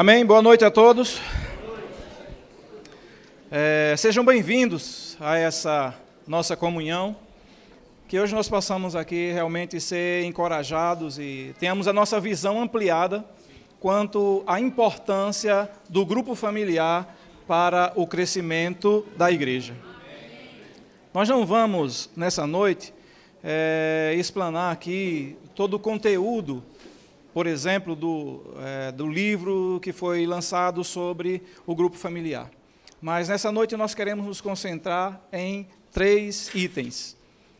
Amém. Boa noite a todos. É, sejam bem-vindos a essa nossa comunhão. Que hoje nós possamos aqui realmente ser encorajados e tenhamos a nossa visão ampliada quanto à importância do grupo familiar para o crescimento da igreja. Nós não vamos, nessa noite, é, explanar aqui todo o conteúdo por exemplo, do, é, do livro que foi lançado sobre o grupo familiar. Mas nessa noite nós queremos nos concentrar em três itens.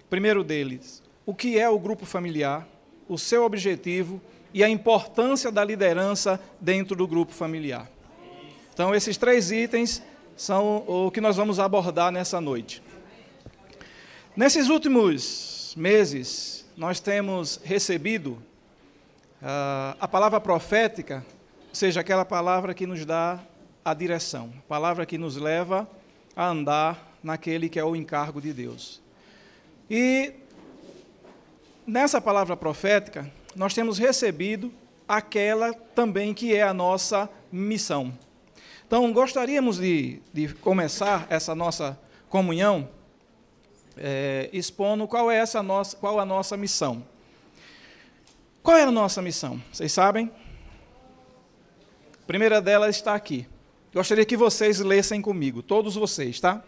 Primeiro deles, o que é o grupo familiar, o seu objetivo e a importância da liderança dentro do grupo familiar. Então, esses três itens são o que nós vamos abordar nessa noite. Nesses últimos meses, nós temos recebido Uh, a palavra profética, seja aquela palavra que nos dá a direção, palavra que nos leva a andar naquele que é o encargo de Deus. E nessa palavra profética, nós temos recebido aquela também que é a nossa missão. Então, gostaríamos de, de começar essa nossa comunhão é, expondo qual é essa nossa, qual a nossa missão. Qual é a nossa missão? Vocês sabem? A primeira delas está aqui. Gostaria que vocês lessem comigo, todos vocês, tá?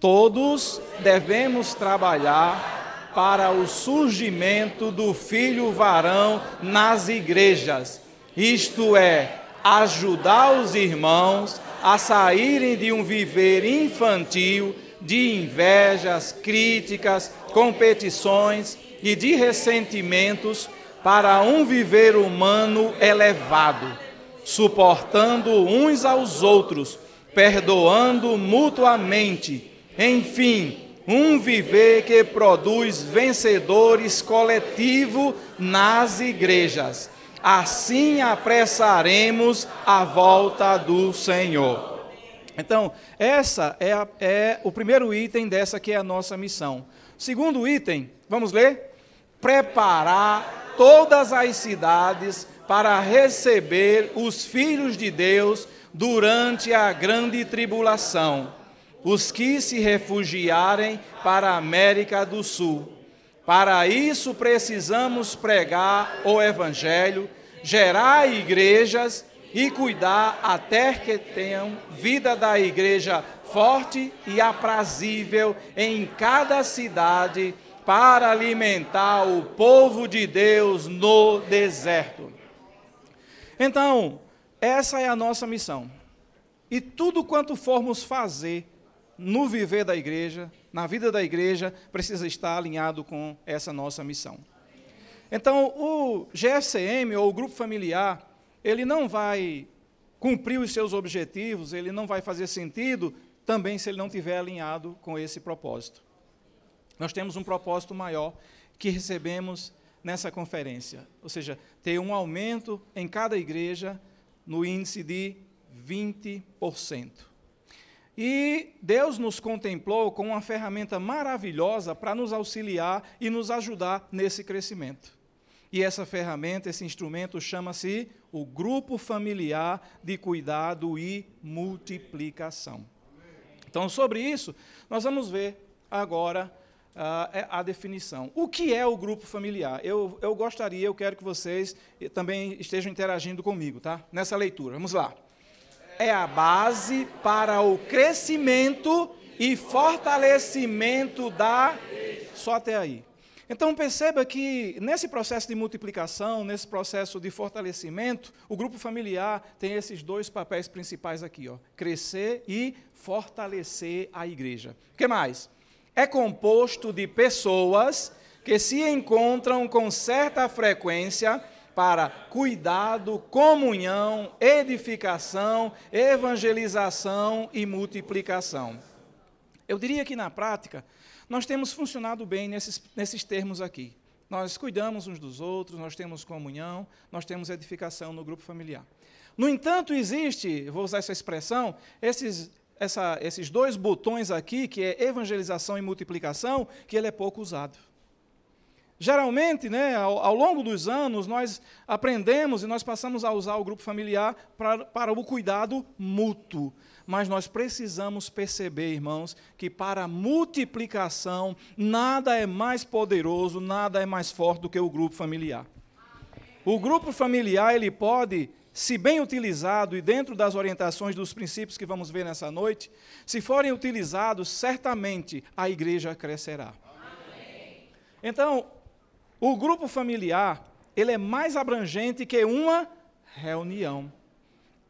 Todos devemos trabalhar para o surgimento do filho varão nas igrejas, isto é, ajudar os irmãos a saírem de um viver infantil de invejas, críticas, competições e de ressentimentos para um viver humano elevado, suportando uns aos outros, perdoando mutuamente, enfim, um viver que produz vencedores coletivo nas igrejas. Assim apressaremos a volta do Senhor. Então, essa é, a, é o primeiro item dessa que é a nossa missão. Segundo item, vamos ler? Preparar todas as cidades para receber os filhos de Deus durante a grande tribulação, os que se refugiarem para a América do Sul. Para isso precisamos pregar o Evangelho, gerar igrejas e cuidar até que tenham vida da igreja forte e aprazível em cada cidade para alimentar o povo de Deus no deserto. Então, essa é a nossa missão. E tudo quanto formos fazer no viver da igreja, na vida da igreja, precisa estar alinhado com essa nossa missão. Então, o GFCM, ou o grupo familiar, ele não vai cumprir os seus objetivos, ele não vai fazer sentido também se ele não estiver alinhado com esse propósito. Nós temos um propósito maior que recebemos nessa conferência, ou seja, ter um aumento em cada igreja no índice de 20%. E Deus nos contemplou com uma ferramenta maravilhosa para nos auxiliar e nos ajudar nesse crescimento. E essa ferramenta, esse instrumento, chama-se o Grupo Familiar de Cuidado e Multiplicação. Então, sobre isso, nós vamos ver agora uh, a definição. O que é o grupo familiar? Eu, eu gostaria, eu quero que vocês também estejam interagindo comigo, tá? Nessa leitura. Vamos lá. É a base para o crescimento e fortalecimento da. Só até aí. Então perceba que nesse processo de multiplicação, nesse processo de fortalecimento, o grupo familiar tem esses dois papéis principais aqui, ó: crescer e fortalecer a igreja. O que mais? É composto de pessoas que se encontram com certa frequência para cuidado, comunhão, edificação, evangelização e multiplicação. Eu diria que na prática, nós temos funcionado bem nesses, nesses termos aqui. Nós cuidamos uns dos outros, nós temos comunhão, nós temos edificação no grupo familiar. No entanto, existe, vou usar essa expressão, esses essa, esses dois botões aqui, que é evangelização e multiplicação, que ele é pouco usado. Geralmente, né, ao, ao, longo dos anos, nós aprendemos e nós passamos a usar o grupo familiar para, para o cuidado mútuo. Mas nós precisamos perceber, irmãos, que para a multiplicação, nada é mais poderoso, nada é mais forte do que o grupo familiar. O grupo familiar, ele pode, se bem utilizado e dentro das orientações dos princípios que vamos ver nessa noite, se forem utilizados, certamente a igreja crescerá. Então, o grupo familiar, ele é mais abrangente que uma reunião.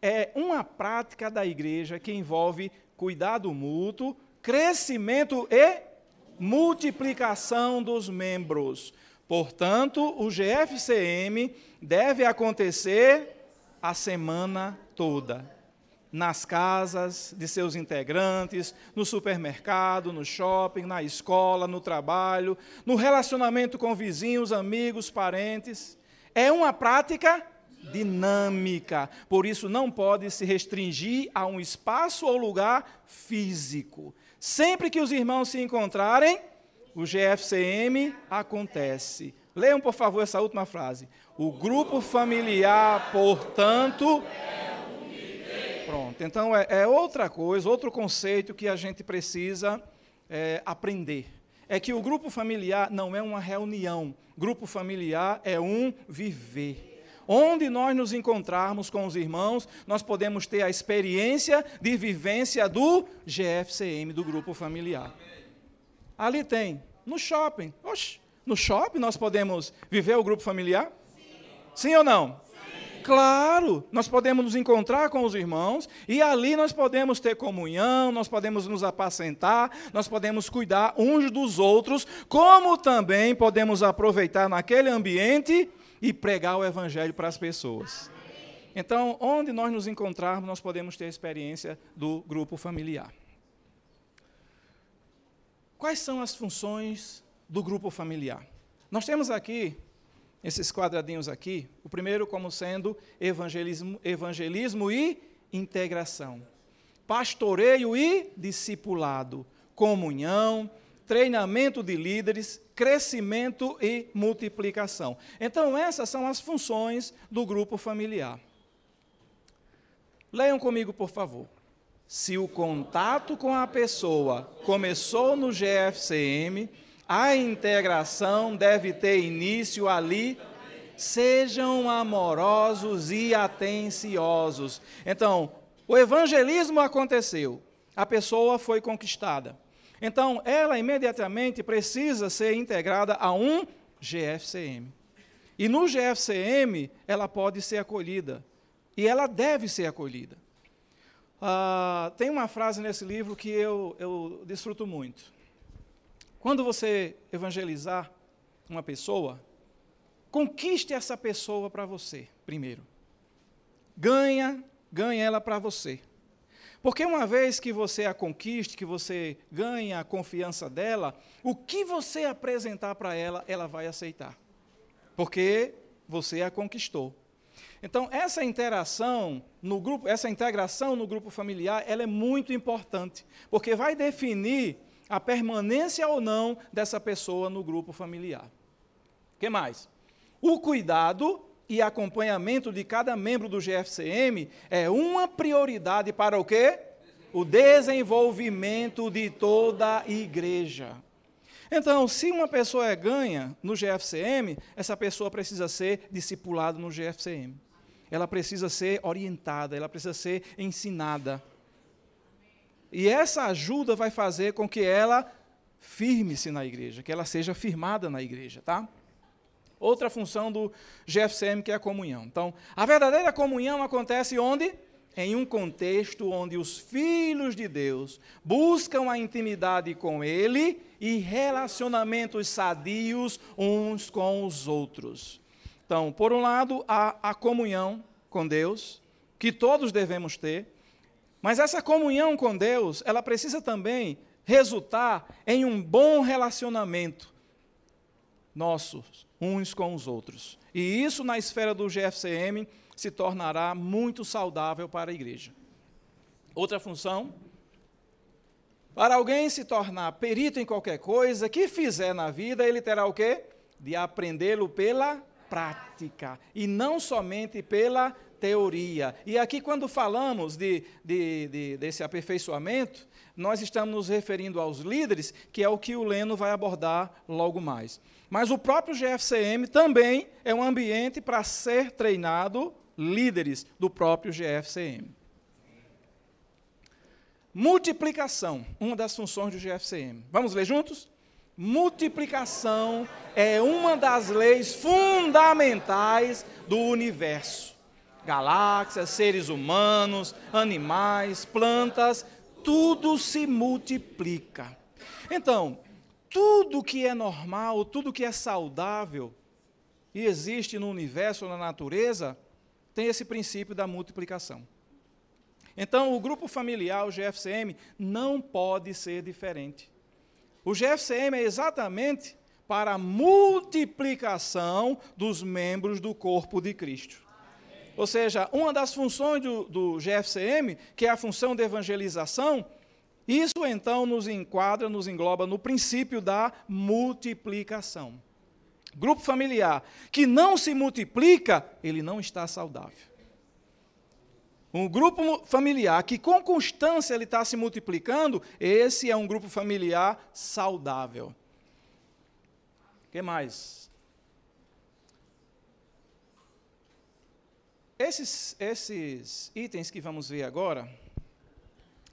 É uma prática da igreja que envolve cuidado mútuo, crescimento e multiplicação dos membros. Portanto, o GFCM deve acontecer a semana toda nas casas de seus integrantes, no supermercado, no shopping, na escola, no trabalho, no relacionamento com vizinhos, amigos, parentes. É uma prática dinâmica, por isso não pode se restringir a um espaço ou lugar físico. Sempre que os irmãos se encontrarem, o GFCM acontece. Leiam, por favor, essa última frase. O grupo familiar, portanto, Pronto, então é, é, outra coisa, outro conceito que a gente precisa é, aprender. É que o grupo familiar não é uma reunião, grupo familiar é um viver. Onde nós nos encontrarmos com os irmãos, nós podemos ter a experiência de vivência do GFCM, do grupo familiar. Ali tem, no shopping. Oxe, no shopping nós podemos viver o grupo familiar? Sim, ou não? Claro, nós podemos nos encontrar com os irmãos e ali nós podemos ter comunhão, nós podemos nos apacentar, nós podemos cuidar uns dos outros, como também podemos aproveitar naquele ambiente e pregar o evangelho para as pessoas. Então, onde nós nos encontrarmos, nós podemos ter a experiência do grupo familiar. Quais são as funções do grupo familiar? Nós temos aqui esses quadradinhos aqui, o primeiro como sendo evangelismo, evangelismo e integração, pastoreio e discipulado, comunhão, treinamento de líderes, crescimento e multiplicação. Então, essas são as funções do grupo familiar. Leiam comigo, por favor. Se o contato com a pessoa começou no GFCM, a integração deve ter início ali. Sejam amorosos e atenciosos. Então, o evangelismo aconteceu, a pessoa foi conquistada. Então, ela imediatamente precisa ser integrada a um GFCM. E no GFCM, ela pode ser acolhida. E ela deve ser acolhida. Ah, tem uma frase nesse livro que eu, eu desfruto muito. Quando você evangelizar uma pessoa, conquiste essa pessoa para você, primeiro. Ganha, ganha ela para você. Porque uma vez que você a conquiste, que você ganha a confiança dela, o que você apresentar para ela, ela vai aceitar. Porque você a conquistou. Então, essa interação no grupo, essa integração no grupo familiar, ela é muito importante, porque vai definir a permanência ou não dessa pessoa no grupo familiar. O que mais? O cuidado e acompanhamento de cada membro do GFCM é uma prioridade para o quê? O desenvolvimento de toda a igreja. Então, se uma pessoa é ganha no GFCM, essa pessoa precisa ser discipulada no GFCM. Ela precisa ser orientada, ela precisa ser ensinada. E essa ajuda vai fazer com que ela firme-se na igreja, que ela seja firmada na igreja, tá? Outra função do GFCM que é a comunhão. Então, a verdadeira comunhão acontece onde? Em um contexto onde os filhos de Deus buscam a intimidade com Ele e relacionamentos sadios uns com os outros. Então, por um lado, há a comunhão com Deus, que todos devemos ter, mas essa comunhão com Deus, ela precisa também resultar em um bom relacionamento nossos uns com os outros. E isso na esfera do GFCM se tornará muito saudável para a igreja. Outra função, para alguém se tornar perito em qualquer coisa que fizer na vida, ele terá o quê? de aprendê-lo pela prática e não somente pela teoria. E aqui, quando falamos de, de, de, desse aperfeiçoamento, nós estamos nos referindo aos líderes, que é o que o Leno vai abordar logo mais. Mas o próprio GFCM também é um ambiente para ser treinado líderes do próprio GFCM. Multiplicação, uma das funções do GFCM. Vamos ler juntos? Multiplicação é uma das leis fundamentais do universo. Galáxias, seres humanos, animais, plantas, tudo se multiplica. Então, tudo que é normal, tudo que é saudável e existe no universo, na natureza, tem esse princípio da multiplicação. Então, o grupo familiar, o GFCM, não pode ser diferente. O GFCM é exatamente para a multiplicação dos membros do corpo de Cristo. Ou seja, uma das funções do, do GFCM, que é a função de evangelização, isso então nos enquadra, nos engloba no princípio da multiplicação. Grupo familiar que não se multiplica, ele não está saudável. Um grupo familiar que com constância ele está se multiplicando, esse é um grupo familiar saudável. O que mais? Esses, esses itens que vamos ver agora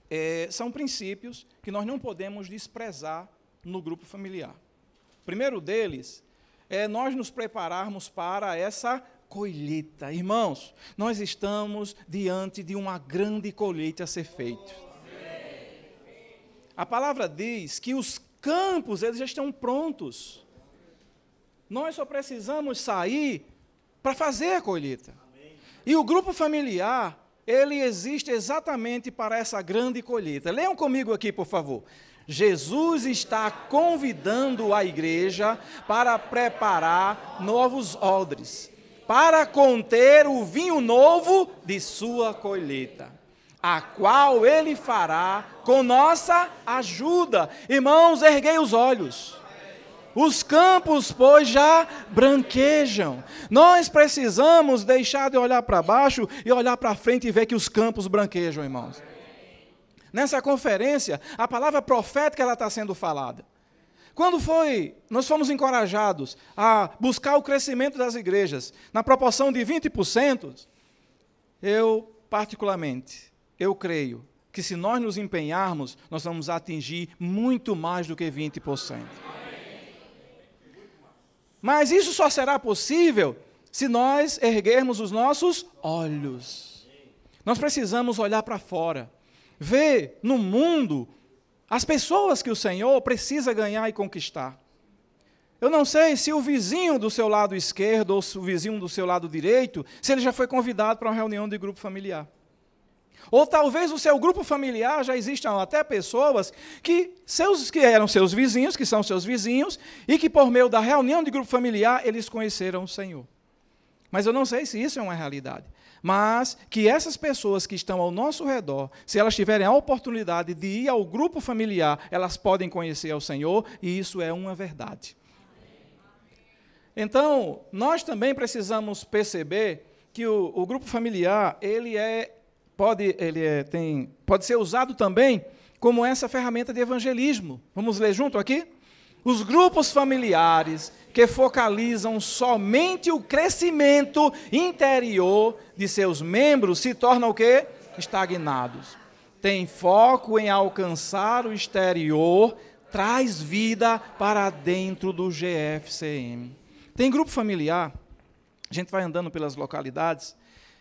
é, são princípios que nós não podemos desprezar no grupo familiar. O primeiro deles é nós nos prepararmos para essa colheita. Irmãos, nós estamos diante de uma grande colheita a ser feita. A palavra diz que os campos eles já estão prontos. Nós só precisamos sair para fazer a colheita. E o grupo familiar, ele existe exatamente para essa grande colheita. Leiam comigo aqui, por favor. Jesus está convidando a igreja para preparar novos odres, para conter o vinho novo de sua colheita, a qual ele fará com nossa ajuda. Irmãos, erguei os olhos. Os campos, pois, já branquejam. Nós precisamos deixar de olhar para baixo e olhar para frente e ver que os campos branquejam, irmãos. Nessa conferência, a palavra profética ela está sendo falada. Quando foi, nós fomos encorajados a buscar o crescimento das igrejas na proporção de 20%, eu, particularmente, eu creio que se nós nos empenharmos, nós vamos atingir muito mais do que 20%. Mas isso só será possível se nós erguermos os nossos olhos. Nós precisamos olhar para fora, ver no mundo as pessoas que o Senhor precisa ganhar e conquistar. Eu não sei se o vizinho do seu lado esquerdo ou se o vizinho do seu lado direito, se ele já foi convidado para uma reunião de grupo familiar. Ou talvez o seu grupo familiar já existam até pessoas que, seus, que eram seus vizinhos, que são seus vizinhos, e que por meio da reunião de grupo familiar eles conheceram o Senhor. Mas eu não sei se isso é uma realidade. Mas que essas pessoas que estão ao nosso redor, se elas tiverem a oportunidade de ir ao grupo familiar, elas podem conhecer ao Senhor, e isso é uma verdade. Então, nós também precisamos perceber que o, o grupo familiar, ele é pode, ele é, tem, pode ser usado também como essa ferramenta de evangelismo. Vamos ler junto aqui? Os grupos familiares que focalizam somente o crescimento interior de seus membros se tornam o quê? Estagnados. Tem foco em alcançar o exterior, traz vida para dentro do GFCM. Tem grupo familiar, a gente vai andando pelas localidades,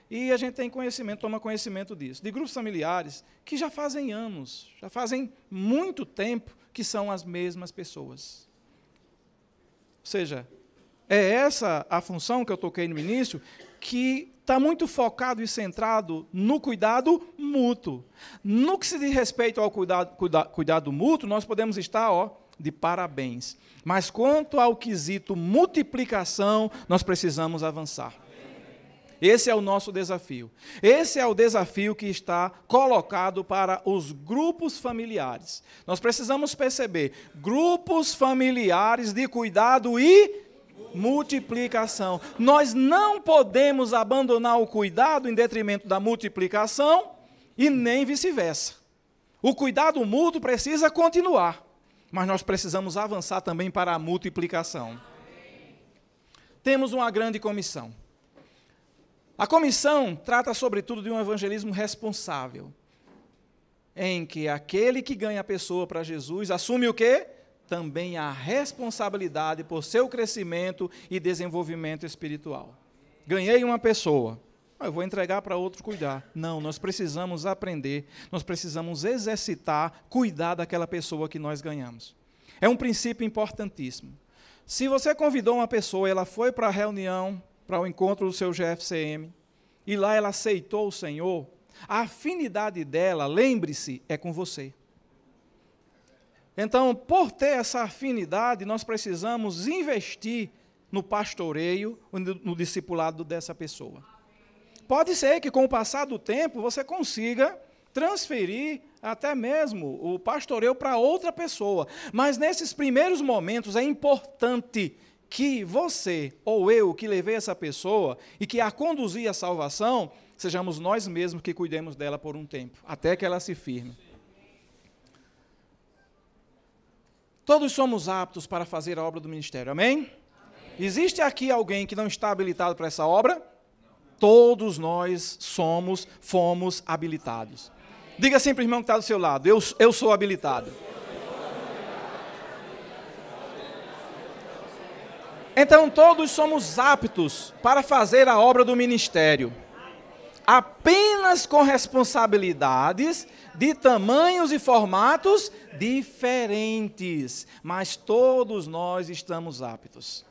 e a gente tem conhecimento, toma conhecimento disso. De grupos familiares que já fazem anos, já fazem muito tempo que são as mesmas pessoas. Ou seja, é essa a função que eu toquei no início, que está muito focado e centrado no cuidado mútuo. No que se diz respeito ao cuidado, cuidado, cuidado mútuo, nós podemos estar ó, de parabéns. Mas quanto ao quesito multiplicação, nós precisamos avançar. Esse é o nosso desafio. Esse é o desafio que está colocado para os grupos familiares. Nós precisamos perceber grupos familiares de cuidado e multiplicação. Nós não podemos abandonar o cuidado em detrimento da multiplicação e nem vice-versa. O cuidado mútuo precisa continuar, mas nós precisamos avançar também para a multiplicação. Temos uma grande comissão. A comissão trata, sobretudo, de um evangelismo responsável, em que aquele que ganha a pessoa para Jesus assume o quê? Também a responsabilidade por seu crescimento e desenvolvimento espiritual. Ganhei uma pessoa, ah, eu vou entregar para outro cuidar. Não, nós precisamos aprender, nós precisamos exercitar, cuidar daquela pessoa que nós ganhamos. É um princípio importantíssimo. Se você convidou uma pessoa, ela foi para a reunião, para o encontro do seu GFCM, e lá ela aceitou o Senhor, a afinidade dela, lembre-se, é com você. Então, por ter essa afinidade, nós precisamos investir no pastoreio, no discipulado dessa pessoa. Pode ser que com o passar do tempo você consiga transferir até mesmo o pastoreio para outra pessoa, mas nesses primeiros momentos é importante que você ou eu que levei essa pessoa e que a conduzi à salvação, sejamos nós mesmos que cuidemos dela por um tempo, até que ela se firme. Todos somos aptos para fazer a obra do ministério, amém? amém? Existe aqui alguém que não está habilitado para essa obra? Todos nós somos, fomos habilitados. Diga assim para o irmão que está do seu lado: eu, eu sou habilitado. Então todos somos aptos para fazer a obra do ministério, apenas com responsabilidades de tamanhos e formatos diferentes, mas todos nós estamos aptos.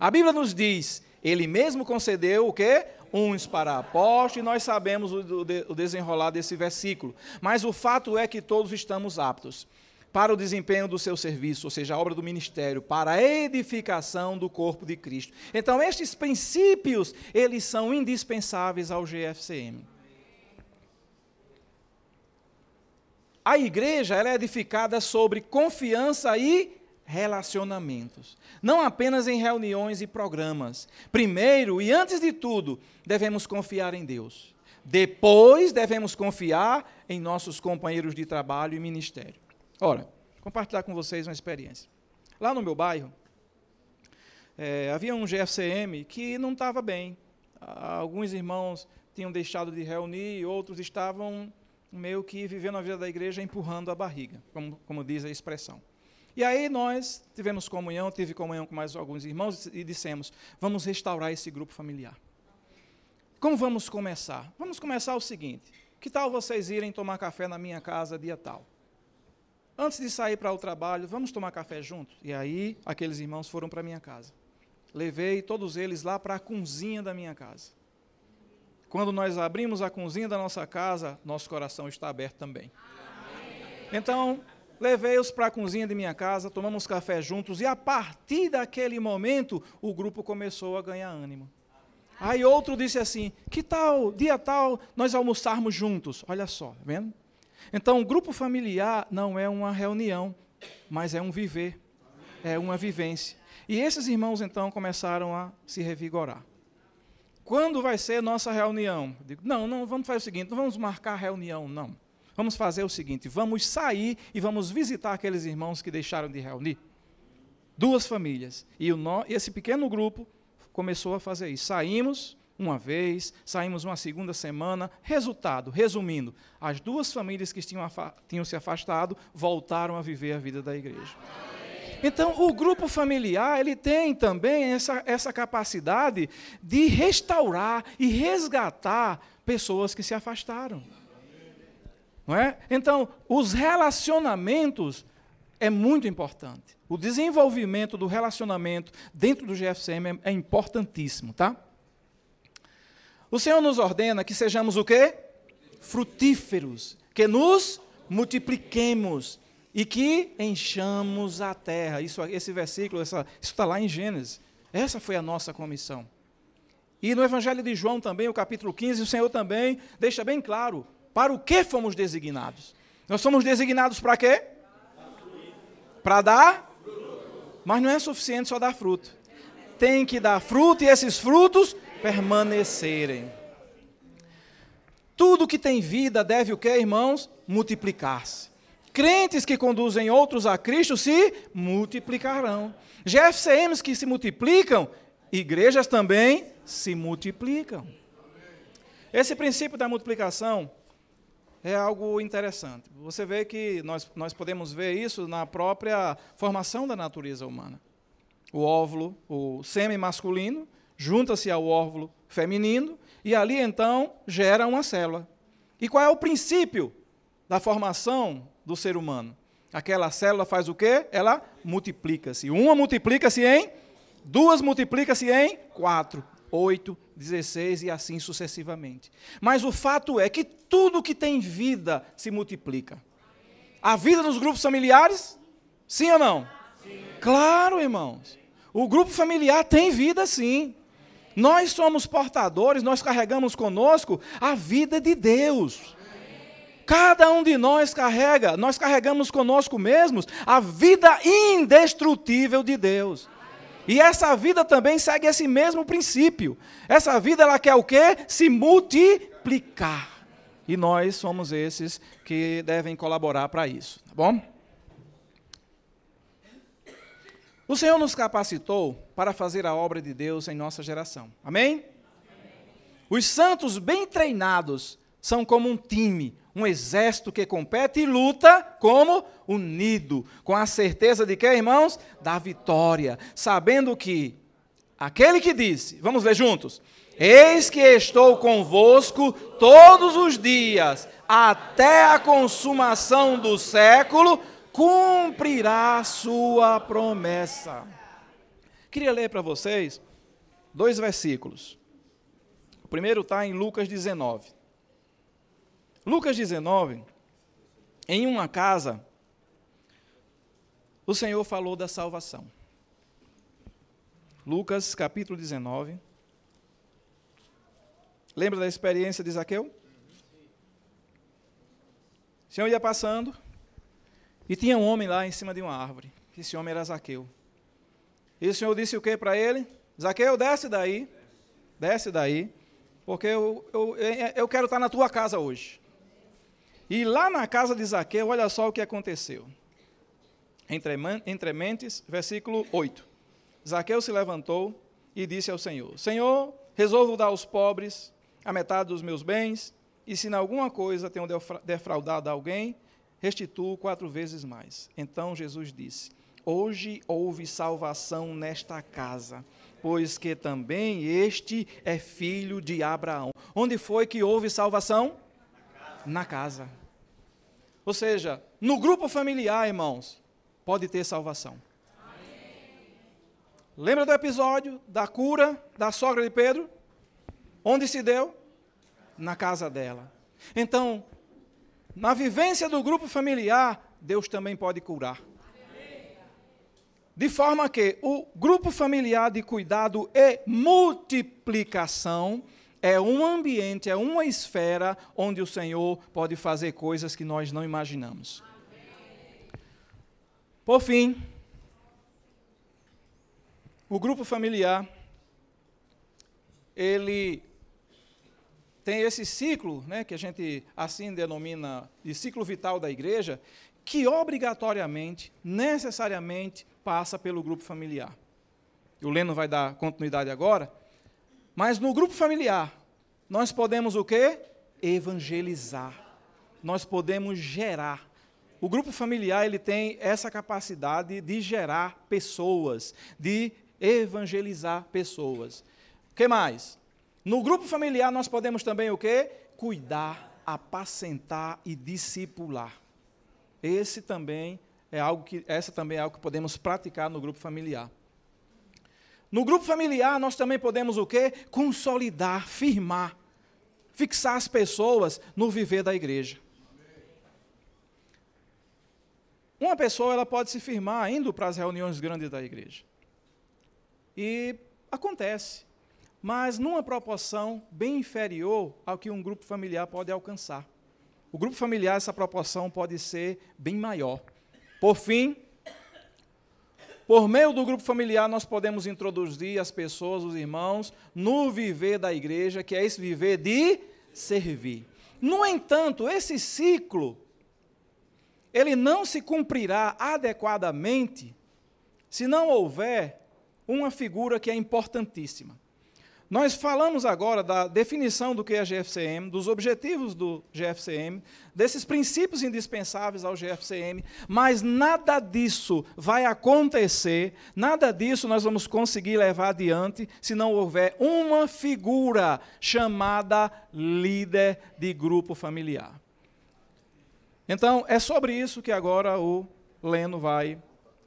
A Bíblia nos diz, ele mesmo concedeu o quê? Uns para apóstolos, e nós sabemos o, o desenrolar desse versículo. Mas o fato é que todos estamos aptos para o desempenho do seu serviço, ou seja, a obra do ministério, para a edificação do corpo de Cristo. Então, estes princípios, eles são indispensáveis ao GFCM. A igreja ela é edificada sobre confiança e relacionamentos, não apenas em reuniões e programas. Primeiro e antes de tudo, devemos confiar em Deus. Depois, devemos confiar em nossos companheiros de trabalho e ministério. Ora, compartilhar com vocês uma experiência. Lá no meu bairro, é, havia um GFCM que não estava bem. Alguns irmãos tinham deixado de reunir, outros estavam meio que vivendo a vida da igreja empurrando a barriga, como, como diz a expressão. E aí nós tivemos comunhão, tive comunhão com mais alguns irmãos e dissemos: vamos restaurar esse grupo familiar. Como vamos começar? Vamos começar o seguinte: que tal vocês irem tomar café na minha casa dia tal? Antes de sair para o trabalho, vamos tomar café juntos? E aí, aqueles irmãos foram para minha casa. Levei todos eles lá para a cozinha da minha casa. Quando nós abrimos a cozinha da nossa casa, nosso coração está aberto também. Então, levei-os para a cozinha de minha casa, tomamos café juntos e a partir daquele momento o grupo começou a ganhar ânimo. Aí outro disse assim: "Que tal, dia tal, nós almoçarmos juntos?" Olha só, tá vendo? Então, o grupo familiar não é uma reunião, mas é um viver, é uma vivência. E esses irmãos então começaram a se revigorar. Quando vai ser nossa reunião? digo, não, não, vamos fazer o seguinte, não vamos marcar reunião, não. Vamos fazer o seguinte, vamos sair e vamos visitar aqueles irmãos que deixaram de reunir. Duas famílias. E esse pequeno grupo começou a fazer isso. Saímos, uma vez, saímos uma segunda semana. Resultado, resumindo, as duas famílias que tinham, tinham se afastado voltaram a viver a vida da igreja. Então, o grupo familiar, ele tem também essa, essa capacidade de restaurar e resgatar pessoas que se afastaram. Não é? Então, os relacionamentos é muito importante. O desenvolvimento do relacionamento dentro do GFCM é, é importantíssimo, tá? O Senhor nos ordena que sejamos o quê? Frutíferos, que nos multipliquemos e que enchamos a terra. Isso, esse versículo, essa, isso está lá em Gênesis. Essa foi a nossa comissão. E no Evangelho de João também, o capítulo 15, o Senhor também deixa bem claro para o que fomos designados. Nós somos designados para quê? Para dar, mas não é suficiente só dar fruto. tem que dar fruto e esses frutos permanecerem. Tudo que tem vida deve o que, irmãos? Multiplicar-se. Crentes que conduzem outros a Cristo se multiplicarão. GFCMs que se multiplicam, igrejas também se multiplicam. Esse princípio da multiplicação é algo interessante. Você vê que nós, nós podemos ver isso na própria formação da natureza humana. O óvulo, o sêmen masculino, junta-se ao óvulo feminino e ali então gera uma célula. E qual é o princípio da formação do ser humano? Aquela célula faz o quê? Ela multiplica-se. Uma multiplica-se em, duas multiplica-se em quatro, oito, dezesseis e assim sucessivamente. Mas o fato é que tudo que tem vida se multiplica. A vida dos grupos familiares? Sim ou não? Sim. Claro, irmãos. O grupo familiar tem vida sim. Nós somos portadores, nós carregamos conosco a vida de Deus. Cada um de nós carrega, nós carregamos conosco mesmos a vida indestrutível de Deus. E essa vida também segue esse mesmo princípio. Essa vida ela quer o quê? Se multiplicar. E nós somos esses que devem colaborar para isso, tá bom? O Senhor nos capacitou para fazer a obra de Deus em nossa geração. Amém? Os santos bem treinados são como um time, um exército que compete e luta como unido, com a certeza de que, irmãos? Da vitória, sabendo que aquele que disse, vamos ler juntos: Eis que estou convosco todos os dias, até a consumação do século cumprirá sua promessa. Queria ler para vocês dois versículos. O primeiro está em Lucas 19. Lucas 19, em uma casa, o Senhor falou da salvação. Lucas capítulo 19. Lembra da experiência de Zaqueu? O Senhor ia passando, e tinha um homem lá em cima de uma árvore. Esse homem era Zaqueu. E o Senhor disse o que para ele? Zaqueu, desce daí. Desce daí. Porque eu, eu, eu quero estar na tua casa hoje. E lá na casa de Zaqueu, olha só o que aconteceu. Entre, entre mentes, versículo 8. Zaqueu se levantou e disse ao Senhor: Senhor, resolvo dar aos pobres a metade dos meus bens, e se em alguma coisa tenho defraudado alguém, restituo quatro vezes mais. Então Jesus disse: Hoje houve salvação nesta casa, pois que também este é filho de Abraão. Onde foi que houve salvação? Na casa. Ou seja, no grupo familiar, irmãos, pode ter salvação. Lembra do episódio da cura da sogra de Pedro? Onde se deu? Na casa dela. Então, na vivência do grupo familiar, Deus também pode curar. De forma que o grupo familiar de cuidado e multiplicação é um ambiente, é uma esfera onde o Senhor pode fazer coisas que nós não imaginamos. Por fim, o grupo familiar, ele tem esse ciclo, né, que a gente assim denomina de ciclo vital da igreja, que obrigatoriamente, necessariamente, passa pelo grupo familiar. O Leno vai dar continuidade agora, mas no grupo familiar, nós podemos o quê? Evangelizar. Nós podemos gerar. O grupo familiar ele tem essa capacidade de gerar pessoas, de evangelizar pessoas. O que mais? No grupo familiar nós podemos também o quê? Cuidar, apacentar e discipular. Esse também é algo que essa também é algo que podemos praticar no grupo familiar. No grupo familiar nós também podemos o quê? Consolidar, firmar, fixar as pessoas no viver da igreja. Uma pessoa ela pode se firmar indo para as reuniões grandes da igreja. E acontece mas numa proporção bem inferior ao que um grupo familiar pode alcançar. O grupo familiar, essa proporção pode ser bem maior. Por fim, Por meio do grupo familiar, nós podemos introduzir as pessoas, os irmãos, no viver da igreja, que é esse viver de servir. No entanto, esse ciclo, ele não se cumprirá adequadamente se não houver uma figura que é importantíssima. Nós falamos agora da definição do que é GFCM, dos objetivos do GFCM, desses princípios indispensáveis ao GFCM, mas nada disso vai acontecer, nada disso nós vamos conseguir levar adiante se não houver uma figura chamada líder de grupo familiar. Então, é sobre isso que agora o Leno vai,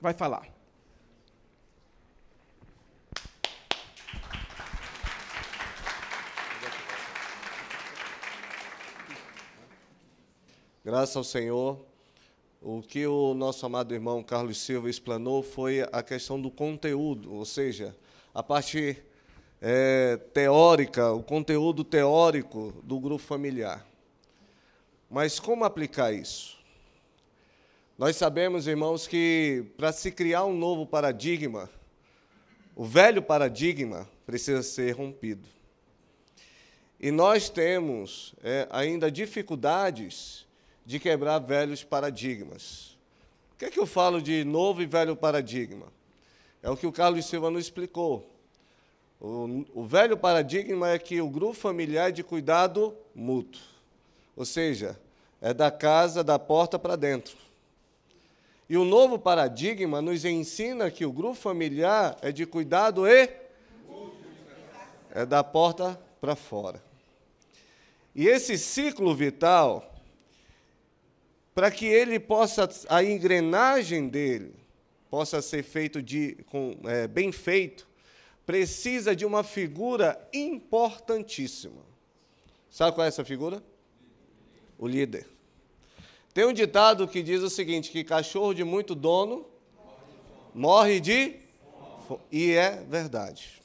vai falar. Graças ao Senhor. O que o nosso amado irmão Carlos Silva explanou foi a questão do conteúdo, ou seja, a parte é, teórica, o conteúdo teórico do grupo familiar. Mas como aplicar isso? Nós sabemos, irmãos, que para se criar um novo paradigma, o velho paradigma precisa ser rompido. E nós temos é, ainda dificuldades de quebrar velhos paradigmas. O que é que eu falo de novo e velho paradigma? É o que o Carlos Silva nos explicou. O, o velho paradigma é que o grupo familiar é de cuidado mútuo. Ou seja, é da casa, da porta para dentro. E o novo paradigma nos ensina que o grupo familiar é de cuidado e é da porta para fora. E esse ciclo vital para que ele possa, a engrenagem dele possa ser feito de, com, é, bem feito, precisa de uma figura importantíssima. Sabe qual é essa figura? O líder. Tem um ditado que diz o seguinte: que cachorro de muito dono morre de e é verdade.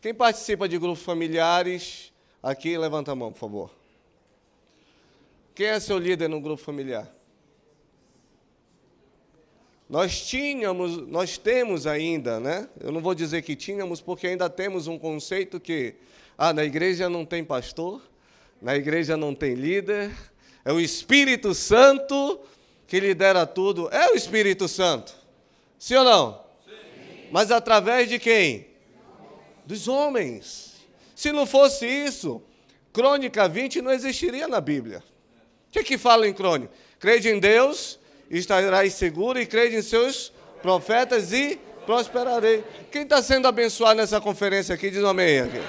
Quem participa de grupos familiares, aqui levanta a mão, por favor. Quem é seu líder no grupo familiar? Nós tínhamos, nós temos ainda, né? Eu não vou dizer que tínhamos, porque ainda temos um conceito que, ah, na igreja não tem pastor, na igreja não tem líder, é o Espírito Santo que lidera tudo. É o Espírito Santo. Sim ou não? Sim. Mas através de quem? Dos homens. Se não fosse isso, Crônica 20 não existiria na Bíblia. O que, que fala em crônica? Crede em Deus, estarás seguro, e crede em seus profetas e prosperarei. Quem está sendo abençoado nessa conferência aqui, diz um amém aqui.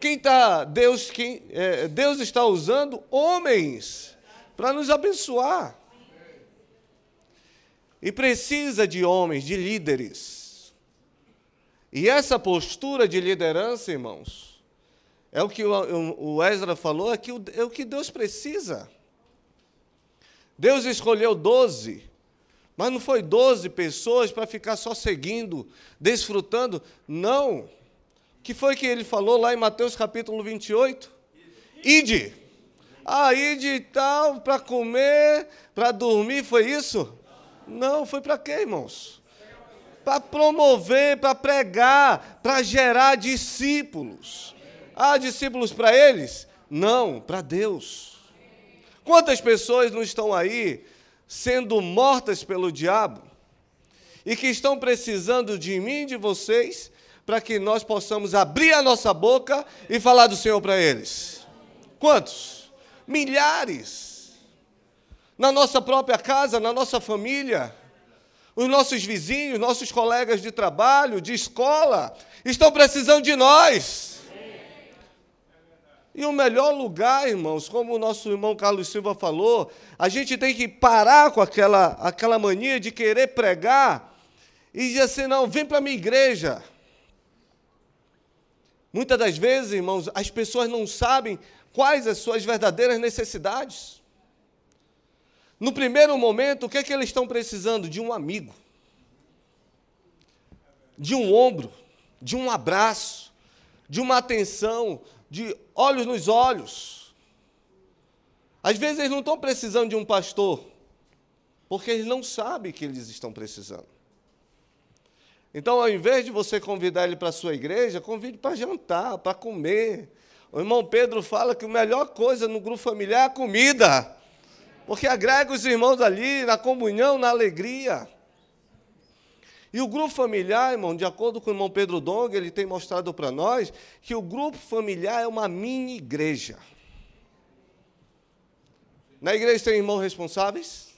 Quem está, Deus, quem, é, Deus está usando homens para nos abençoar. E precisa de homens, de líderes. E essa postura de liderança, irmãos, é o que o Ezra falou, é, que é o que Deus precisa. Deus escolheu doze, mas não foi doze pessoas para ficar só seguindo, desfrutando. Não. Que foi que ele falou lá em Mateus capítulo 28? Ide. Ah, ide e tal, para comer, para dormir, foi isso? Não, foi para quê, irmãos? Para promover, para pregar, para gerar discípulos. Há discípulos para eles? Não, para Deus. Quantas pessoas não estão aí sendo mortas pelo diabo e que estão precisando de mim e de vocês para que nós possamos abrir a nossa boca e falar do Senhor para eles? Quantos? Milhares. Na nossa própria casa, na nossa família. Os nossos vizinhos, nossos colegas de trabalho, de escola, estão precisando de nós. E o melhor lugar, irmãos, como o nosso irmão Carlos Silva falou, a gente tem que parar com aquela, aquela mania de querer pregar e dizer assim: não, vem para a minha igreja. Muitas das vezes, irmãos, as pessoas não sabem quais as suas verdadeiras necessidades. No primeiro momento, o que é que eles estão precisando? De um amigo, de um ombro, de um abraço, de uma atenção, de olhos nos olhos. Às vezes eles não estão precisando de um pastor, porque eles não sabem que eles estão precisando. Então, ao invés de você convidar ele para a sua igreja, convide para jantar, para comer. O irmão Pedro fala que a melhor coisa no grupo familiar é a comida, porque agrega os irmãos ali na comunhão, na alegria. E o grupo familiar, irmão, de acordo com o irmão Pedro Dong, ele tem mostrado para nós que o grupo familiar é uma mini igreja. Na igreja tem irmãos responsáveis,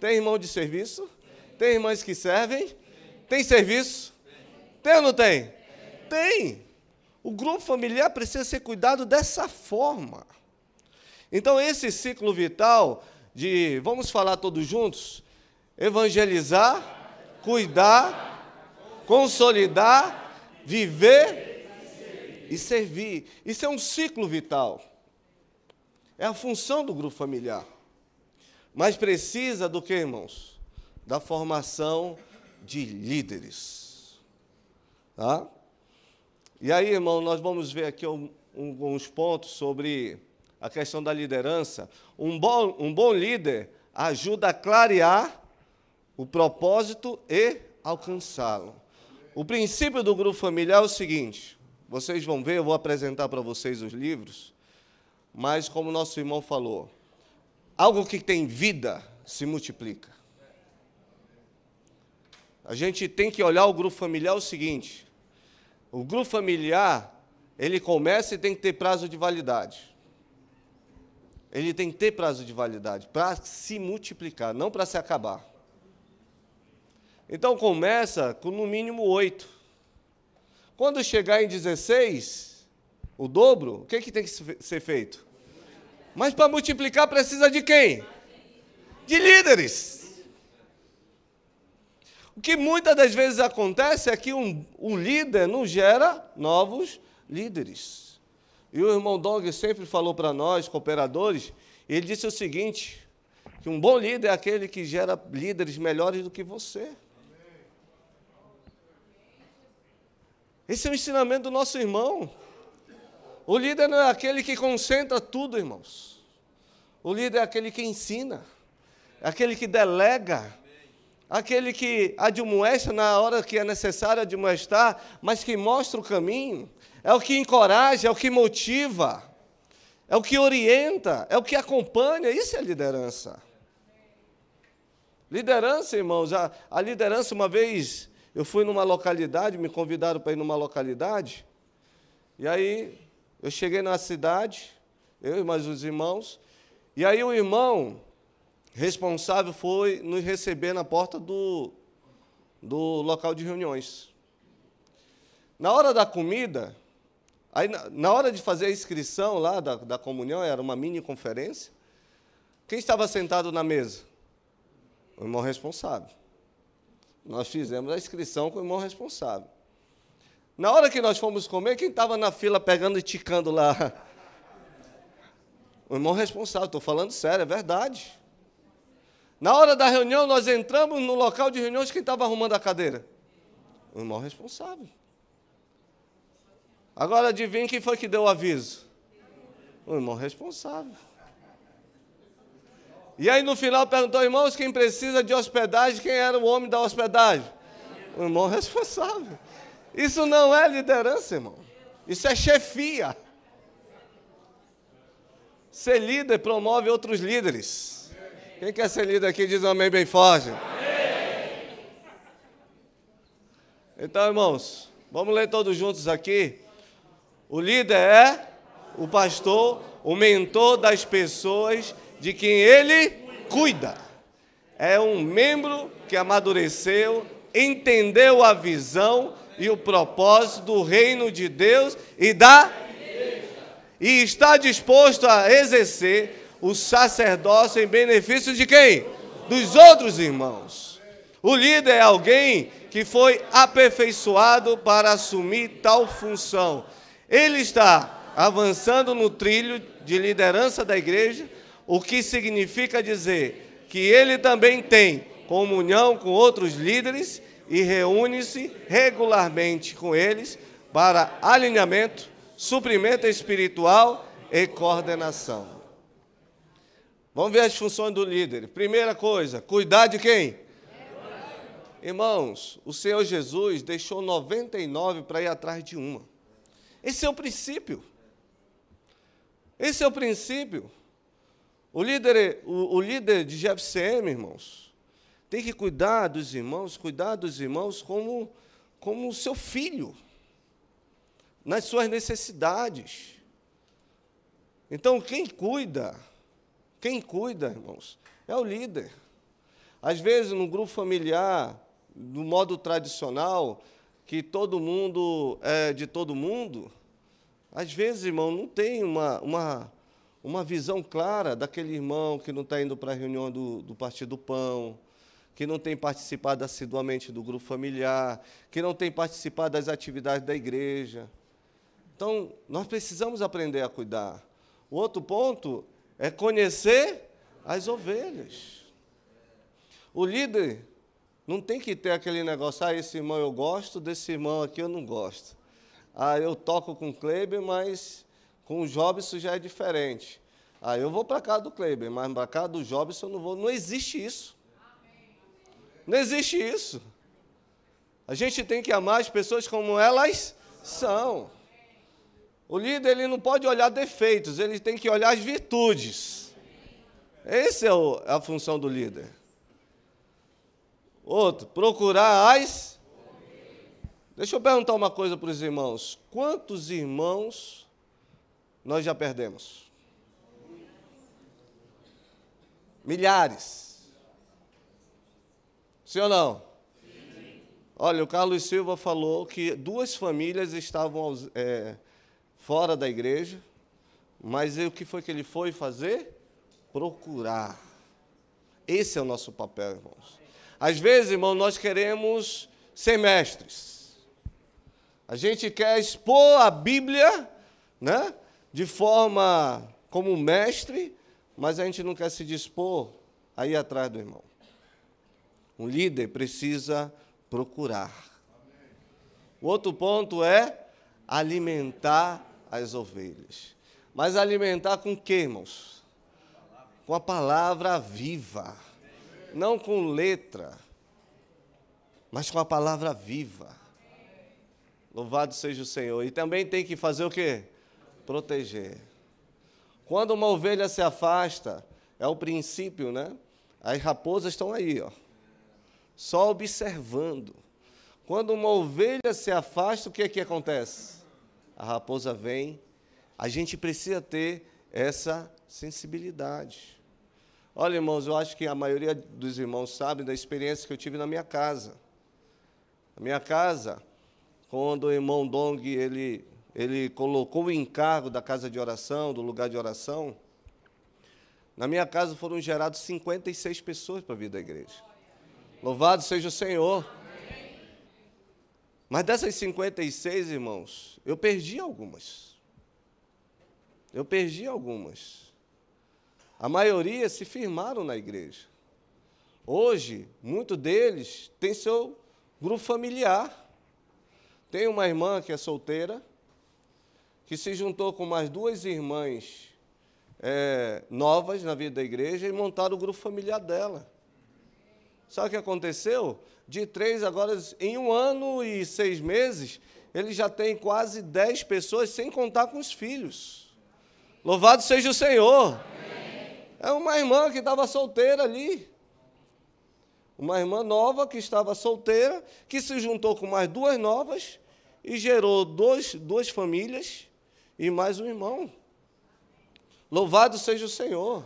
tem irmão de serviço, tem irmãs que servem, tem serviço? Tem ou não tem? Tem. O grupo familiar precisa ser cuidado dessa forma. Então, esse ciclo vital de, vamos falar todos juntos, evangelizar, cuidar, consolidar, viver e servir. Isso é um ciclo vital. É a função do grupo familiar. Mas precisa do que, irmãos? Da formação de líderes. Tá? E aí, irmão, nós vamos ver aqui um, um, uns pontos sobre a questão da liderança. Um bom, um bom líder ajuda a clarear o propósito e alcançá-lo. O princípio do grupo familiar é o seguinte: vocês vão ver, eu vou apresentar para vocês os livros, mas como nosso irmão falou, algo que tem vida se multiplica. A gente tem que olhar o grupo familiar é o seguinte: o grupo familiar, ele começa e tem que ter prazo de validade. Ele tem que ter prazo de validade para se multiplicar, não para se acabar. Então começa com no mínimo oito. Quando chegar em 16, o dobro, o que, que tem que ser feito? Mas para multiplicar precisa de quem? De líderes. O que muitas das vezes acontece é que um, um líder não gera novos líderes. E o irmão Dong sempre falou para nós, cooperadores, ele disse o seguinte: que um bom líder é aquele que gera líderes melhores do que você. Esse é o ensinamento do nosso irmão. O líder não é aquele que concentra tudo, irmãos. O líder é aquele que ensina, é aquele que delega, aquele que admoesta na hora que é necessário admoestar, mas que mostra o caminho, é o que encoraja, é o que motiva, é o que orienta, é o que acompanha. Isso é liderança. Liderança, irmãos, a, a liderança, uma vez eu fui numa localidade, me convidaram para ir numa localidade, e aí eu cheguei na cidade, eu e mais os irmãos, e aí o irmão responsável foi nos receber na porta do, do local de reuniões. Na hora da comida, aí na, na hora de fazer a inscrição lá da, da comunhão, era uma mini conferência, quem estava sentado na mesa? O irmão responsável. Nós fizemos a inscrição com o irmão responsável. Na hora que nós fomos comer, quem estava na fila pegando e ticando lá? O irmão responsável, estou falando sério, é verdade. Na hora da reunião, nós entramos no local de reuniões, quem estava arrumando a cadeira? O irmão responsável. Agora adivinha quem foi que deu o aviso? O irmão responsável. E aí no final perguntou, irmãos, quem precisa de hospedagem, quem era o homem da hospedagem? O irmão responsável. Isso não é liderança, irmão. Isso é chefia. Ser líder promove outros líderes. Quem quer ser líder aqui diz um amém bem forte. Então, irmãos, vamos ler todos juntos aqui. O líder é o pastor, o mentor das pessoas de quem ele cuida. É um membro que amadureceu, entendeu a visão e o propósito do reino de Deus e da e está disposto a exercer o sacerdócio em benefício de quem? Dos outros irmãos. O líder é alguém que foi aperfeiçoado para assumir tal função. Ele está avançando no trilho de liderança da igreja o que significa dizer que ele também tem comunhão com outros líderes e reúne-se regularmente com eles para alinhamento, suprimento espiritual e coordenação. Vamos ver as funções do líder. Primeira coisa, cuidar de quem? Irmãos, o Senhor Jesus deixou 99 para ir atrás de uma. Esse é o princípio. Esse é o princípio. O líder, o, o líder de GFCM, irmãos, tem que cuidar dos irmãos, cuidar dos irmãos como, como seu filho, nas suas necessidades. Então, quem cuida, quem cuida, irmãos, é o líder. Às vezes, no grupo familiar, do modo tradicional, que todo mundo é de todo mundo, às vezes, irmão, não tem uma, uma, uma visão clara daquele irmão que não está indo para a reunião do, do Partido do Pão, que não tem participado assiduamente do grupo familiar, que não tem participado das atividades da igreja. Então, nós precisamos aprender a cuidar. O outro ponto é conhecer as ovelhas. O líder não tem que ter aquele negócio, ah, esse irmão eu gosto, desse irmão aqui eu não gosto. Ah, eu toco com o Kleber, mas com o Jobson já é diferente. Ah, eu vou para casa do Kleber, mas para casa do Jobson eu não vou. Não existe isso. Não existe isso. A gente tem que amar as pessoas como elas são. O líder ele não pode olhar defeitos, ele tem que olhar as virtudes. Essa é a função do líder. Outro, procurar as. Deixa eu perguntar uma coisa para os irmãos. Quantos irmãos nós já perdemos? Milhares. Sim ou não? Sim. Olha, o Carlos Silva falou que duas famílias estavam é, fora da igreja, mas o que foi que ele foi fazer? Procurar. Esse é o nosso papel, irmãos. Às vezes, irmão, nós queremos ser mestres. A gente quer expor a Bíblia, né, de forma como mestre, mas a gente não quer se dispor a ir atrás do irmão. Um líder precisa procurar. O outro ponto é alimentar as ovelhas. Mas alimentar com que, irmãos? Com a palavra viva não com letra, mas com a palavra viva. Louvado seja o Senhor. E também tem que fazer o quê? Proteger. Quando uma ovelha se afasta, é o princípio, né? As raposas estão aí, ó, só observando. Quando uma ovelha se afasta, o que é que acontece? A raposa vem. A gente precisa ter essa sensibilidade. Olha, irmãos, eu acho que a maioria dos irmãos sabe da experiência que eu tive na minha casa. Na minha casa, quando o irmão Dong ele, ele colocou o encargo da casa de oração, do lugar de oração, na minha casa foram gerados 56 pessoas para vir da igreja. Louvado seja o Senhor. Mas dessas 56, irmãos, eu perdi algumas. Eu perdi algumas. A maioria se firmaram na igreja. Hoje, muitos deles têm seu grupo familiar. Tem uma irmã que é solteira, que se juntou com mais duas irmãs é, novas na vida da igreja e montaram o grupo familiar dela. Sabe o que aconteceu? De três, agora, em um ano e seis meses, ele já tem quase dez pessoas, sem contar com os filhos. Louvado seja o Senhor! É uma irmã que estava solteira ali. Uma irmã nova que estava solteira, que se juntou com mais duas novas e gerou dois, duas famílias e mais um irmão. Louvado seja o Senhor.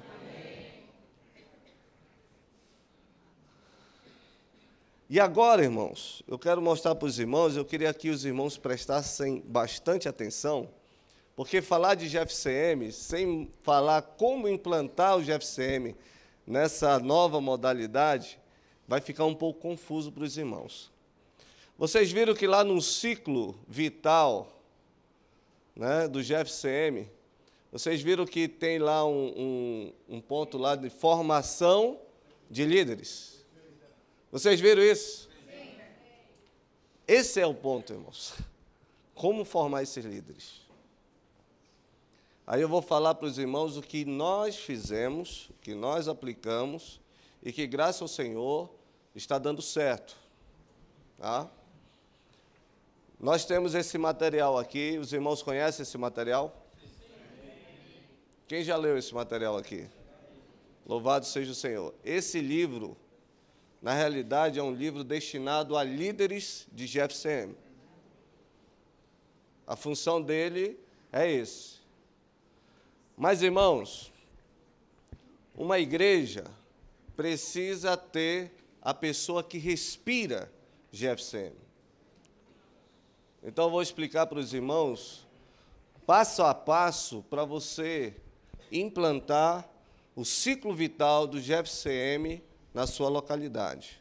E agora, irmãos, eu quero mostrar para os irmãos, eu queria que os irmãos prestassem bastante atenção porque falar de GFCM, sem falar como implantar o GFCM nessa nova modalidade, vai ficar um pouco confuso para os irmãos. Vocês viram que lá no ciclo vital né, do GFCM, vocês viram que tem lá um, um, um ponto lá de formação de líderes. Vocês viram isso? Esse é o ponto, irmãos. Como formar esses líderes? Aí eu vou falar para os irmãos o que nós fizemos, o que nós aplicamos e que, graças ao Senhor, está dando certo. Tá? Nós temos esse material aqui. Os irmãos conhecem esse material? Quem já leu esse material aqui? Louvado seja o Senhor. Esse livro, na realidade, é um livro destinado a líderes de GFCM. A função dele é esse. Mas, irmãos, uma igreja precisa ter a pessoa que respira GFCM. Então, eu vou explicar para os irmãos, passo a passo, para você implantar o ciclo vital do GFCM na sua localidade.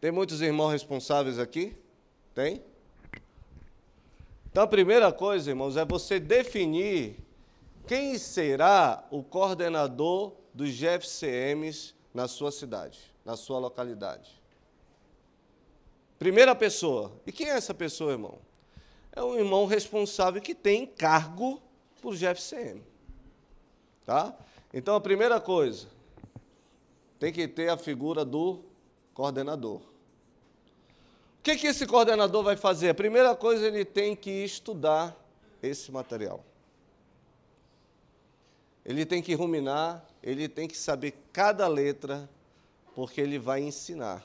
Tem muitos irmãos responsáveis aqui? Tem? Então, a primeira coisa, irmãos, é você definir quem será o coordenador dos GFCMs na sua cidade, na sua localidade. Primeira pessoa. E quem é essa pessoa, irmão? É um irmão responsável que tem cargo por GFCM. Tá? Então, a primeira coisa, tem que ter a figura do coordenador. O que, que esse coordenador vai fazer? A primeira coisa, ele tem que estudar esse material. Ele tem que ruminar, ele tem que saber cada letra, porque ele vai ensinar.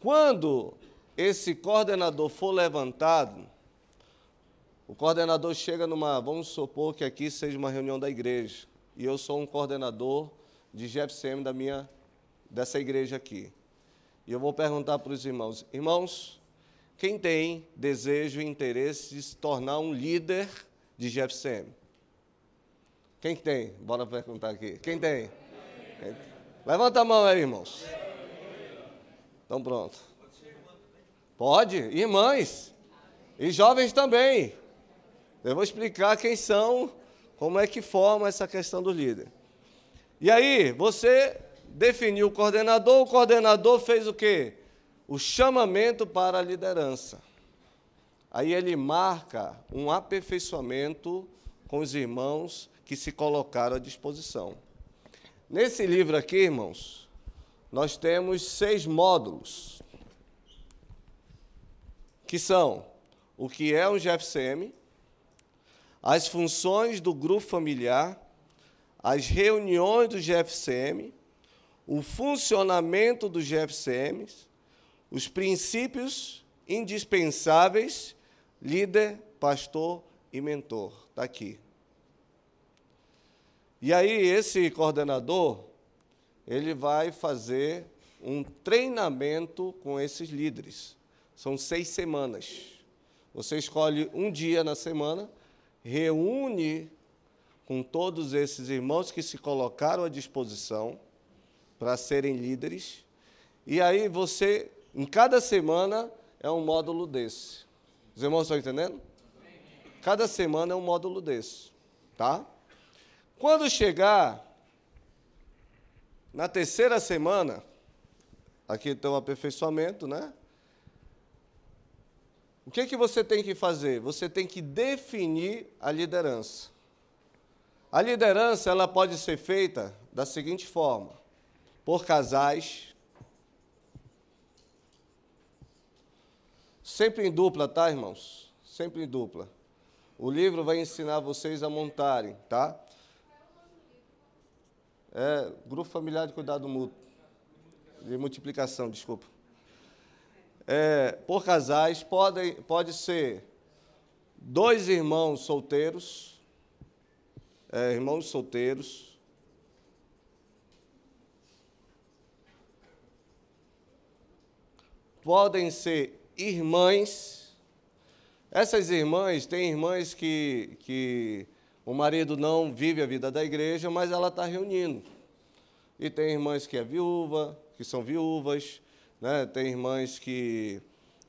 Quando esse coordenador for levantado, o coordenador chega numa, vamos supor que aqui seja uma reunião da igreja, e eu sou um coordenador de GFCM da minha, dessa igreja aqui. E eu vou perguntar para os irmãos: irmãos, quem tem desejo e interesse de se tornar um líder de GFCM? Quem tem? Bora perguntar aqui. Quem tem? Quem? Levanta a mão aí, irmãos. Então pronto. Pode? Irmãs. E jovens também. Eu vou explicar quem são, como é que forma essa questão do líder. E aí, você definiu o coordenador, o coordenador fez o quê? O chamamento para a liderança. Aí ele marca um aperfeiçoamento com os irmãos que se colocaram à disposição. Nesse livro aqui, irmãos, nós temos seis módulos, que são o que é um GFCM, as funções do grupo familiar, as reuniões do GFCM, o funcionamento dos GFCMs, os princípios indispensáveis, líder, pastor e mentor. Está aqui. E aí, esse coordenador, ele vai fazer um treinamento com esses líderes. São seis semanas. Você escolhe um dia na semana, reúne com todos esses irmãos que se colocaram à disposição para serem líderes. E aí você, em cada semana, é um módulo desse. Os irmãos estão entendendo? Cada semana é um módulo desse, tá? Quando chegar na terceira semana, aqui tem um aperfeiçoamento, né? O que, que você tem que fazer? Você tem que definir a liderança. A liderança ela pode ser feita da seguinte forma: por casais, sempre em dupla, tá, irmãos? Sempre em dupla. O livro vai ensinar vocês a montarem, tá? É, grupo familiar de cuidado mútuo. De multiplicação, desculpa é, por casais, pode, pode ser dois irmãos solteiros, é, irmãos solteiros, podem ser irmãs. Essas irmãs, tem irmãs que, que o marido não vive a vida da igreja, mas ela está reunindo. E tem irmãs que é viúva, que são viúvas, né? Tem irmãs que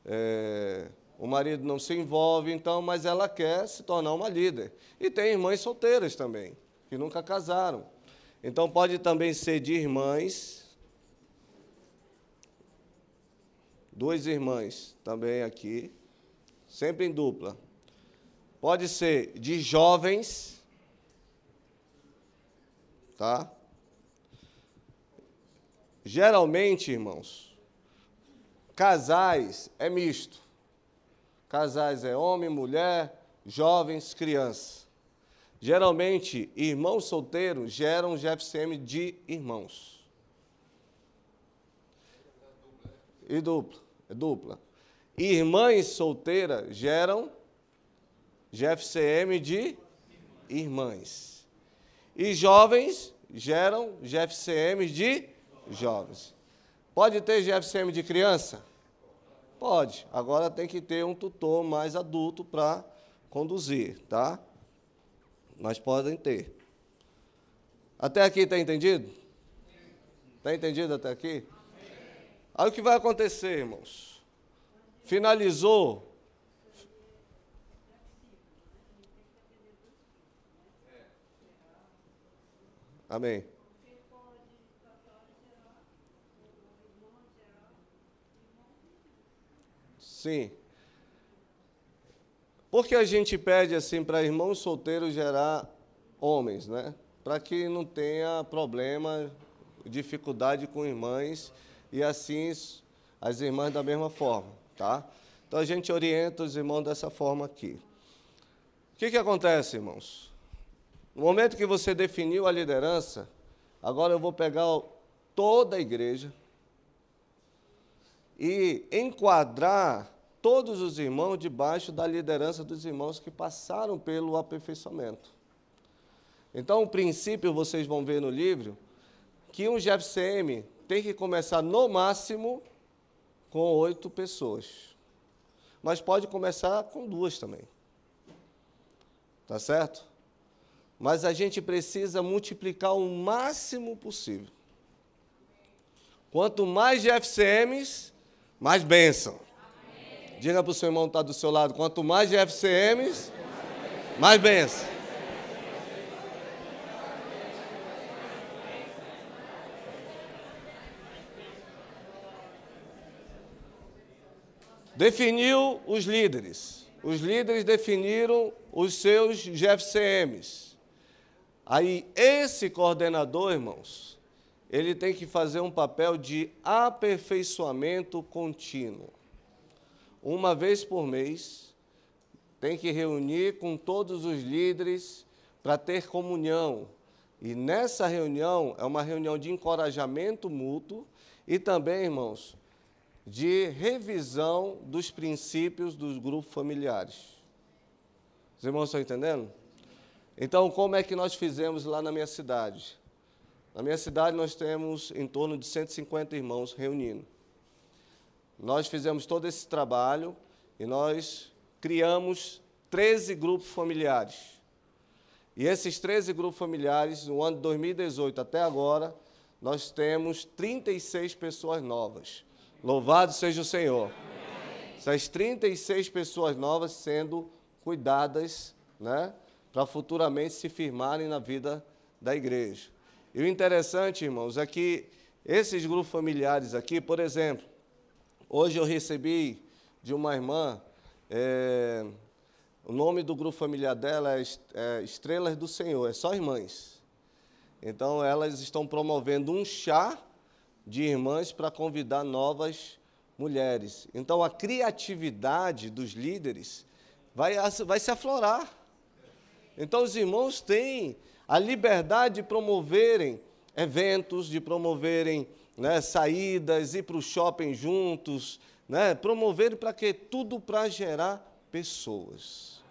é, o marido não se envolve, então, mas ela quer se tornar uma líder. E tem irmãs solteiras também, que nunca casaram. Então, pode também ser de irmãs, duas irmãs também aqui, sempre em dupla. Pode ser de jovens, tá? Geralmente, irmãos, Casais é misto. Casais é homem, mulher, jovens, crianças. Geralmente, irmãos solteiros geram GFCM de irmãos. E dupla, é dupla. Irmãs solteiras geram GFCM de irmãs. E jovens geram GFCM de jovens. Pode ter GFCM de criança? Pode. Agora tem que ter um tutor mais adulto para conduzir, tá? Mas podem ter. Até aqui está entendido? Está entendido até aqui? Aí o que vai acontecer, irmãos? Finalizou. Amém. Sim. Por que a gente pede assim para irmãos solteiros gerar homens, né? Para que não tenha problema, dificuldade com irmãs e assim as irmãs da mesma forma, tá? Então a gente orienta os irmãos dessa forma aqui. O que, que acontece, irmãos? No momento que você definiu a liderança, agora eu vou pegar toda a igreja e enquadrar todos os irmãos debaixo da liderança dos irmãos que passaram pelo aperfeiçoamento. Então, o princípio, vocês vão ver no livro, que um GFCM tem que começar no máximo com oito pessoas. Mas pode começar com duas também. Tá certo? Mas a gente precisa multiplicar o máximo possível. Quanto mais GFCMs, mais bênção. Diga para o seu irmão que está do seu lado: quanto mais GFCMs, mais bênção. Definiu os líderes. Os líderes definiram os seus GFCMs. Aí, esse coordenador, irmãos, ele tem que fazer um papel de aperfeiçoamento contínuo uma vez por mês, tem que reunir com todos os líderes para ter comunhão. E nessa reunião é uma reunião de encorajamento mútuo e também, irmãos, de revisão dos princípios dos grupos familiares. Os irmãos estão entendendo? Então, como é que nós fizemos lá na minha cidade? Na minha cidade, nós temos em torno de 150 irmãos reunindo. Nós fizemos todo esse trabalho e nós criamos 13 grupos familiares. E esses 13 grupos familiares, no ano de 2018 até agora, nós temos 36 pessoas novas. Louvado seja o Senhor. Essas 36 pessoas novas sendo cuidadas, né, para futuramente se firmarem na vida da igreja. E o interessante, irmãos, é que esses grupos familiares aqui, por exemplo, Hoje eu recebi de uma irmã, é, o nome do grupo familiar dela é, é Estrelas do Senhor, é só irmãs. Então elas estão promovendo um chá de irmãs para convidar novas mulheres. Então a criatividade dos líderes vai, vai se aflorar. Então os irmãos têm a liberdade de promoverem eventos, de promoverem né, saídas, ir para o shopping juntos, né, promover para quê? Tudo para gerar pessoas.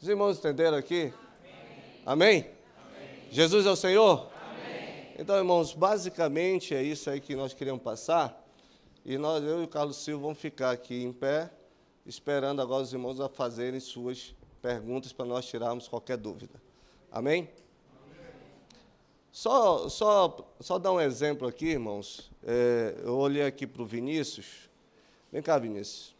Os irmãos entenderam aqui? Amém? Amém? Amém. Jesus é o Senhor? Amém. Então, irmãos, basicamente é isso aí que nós queríamos passar. E nós, eu e o Carlos Silva, vamos ficar aqui em pé, esperando agora os irmãos a fazerem suas perguntas para nós tirarmos qualquer dúvida. Amém? Só, só, só dar um exemplo aqui, irmãos. É, eu olhei aqui para o Vinícius. Vem cá, Vinícius.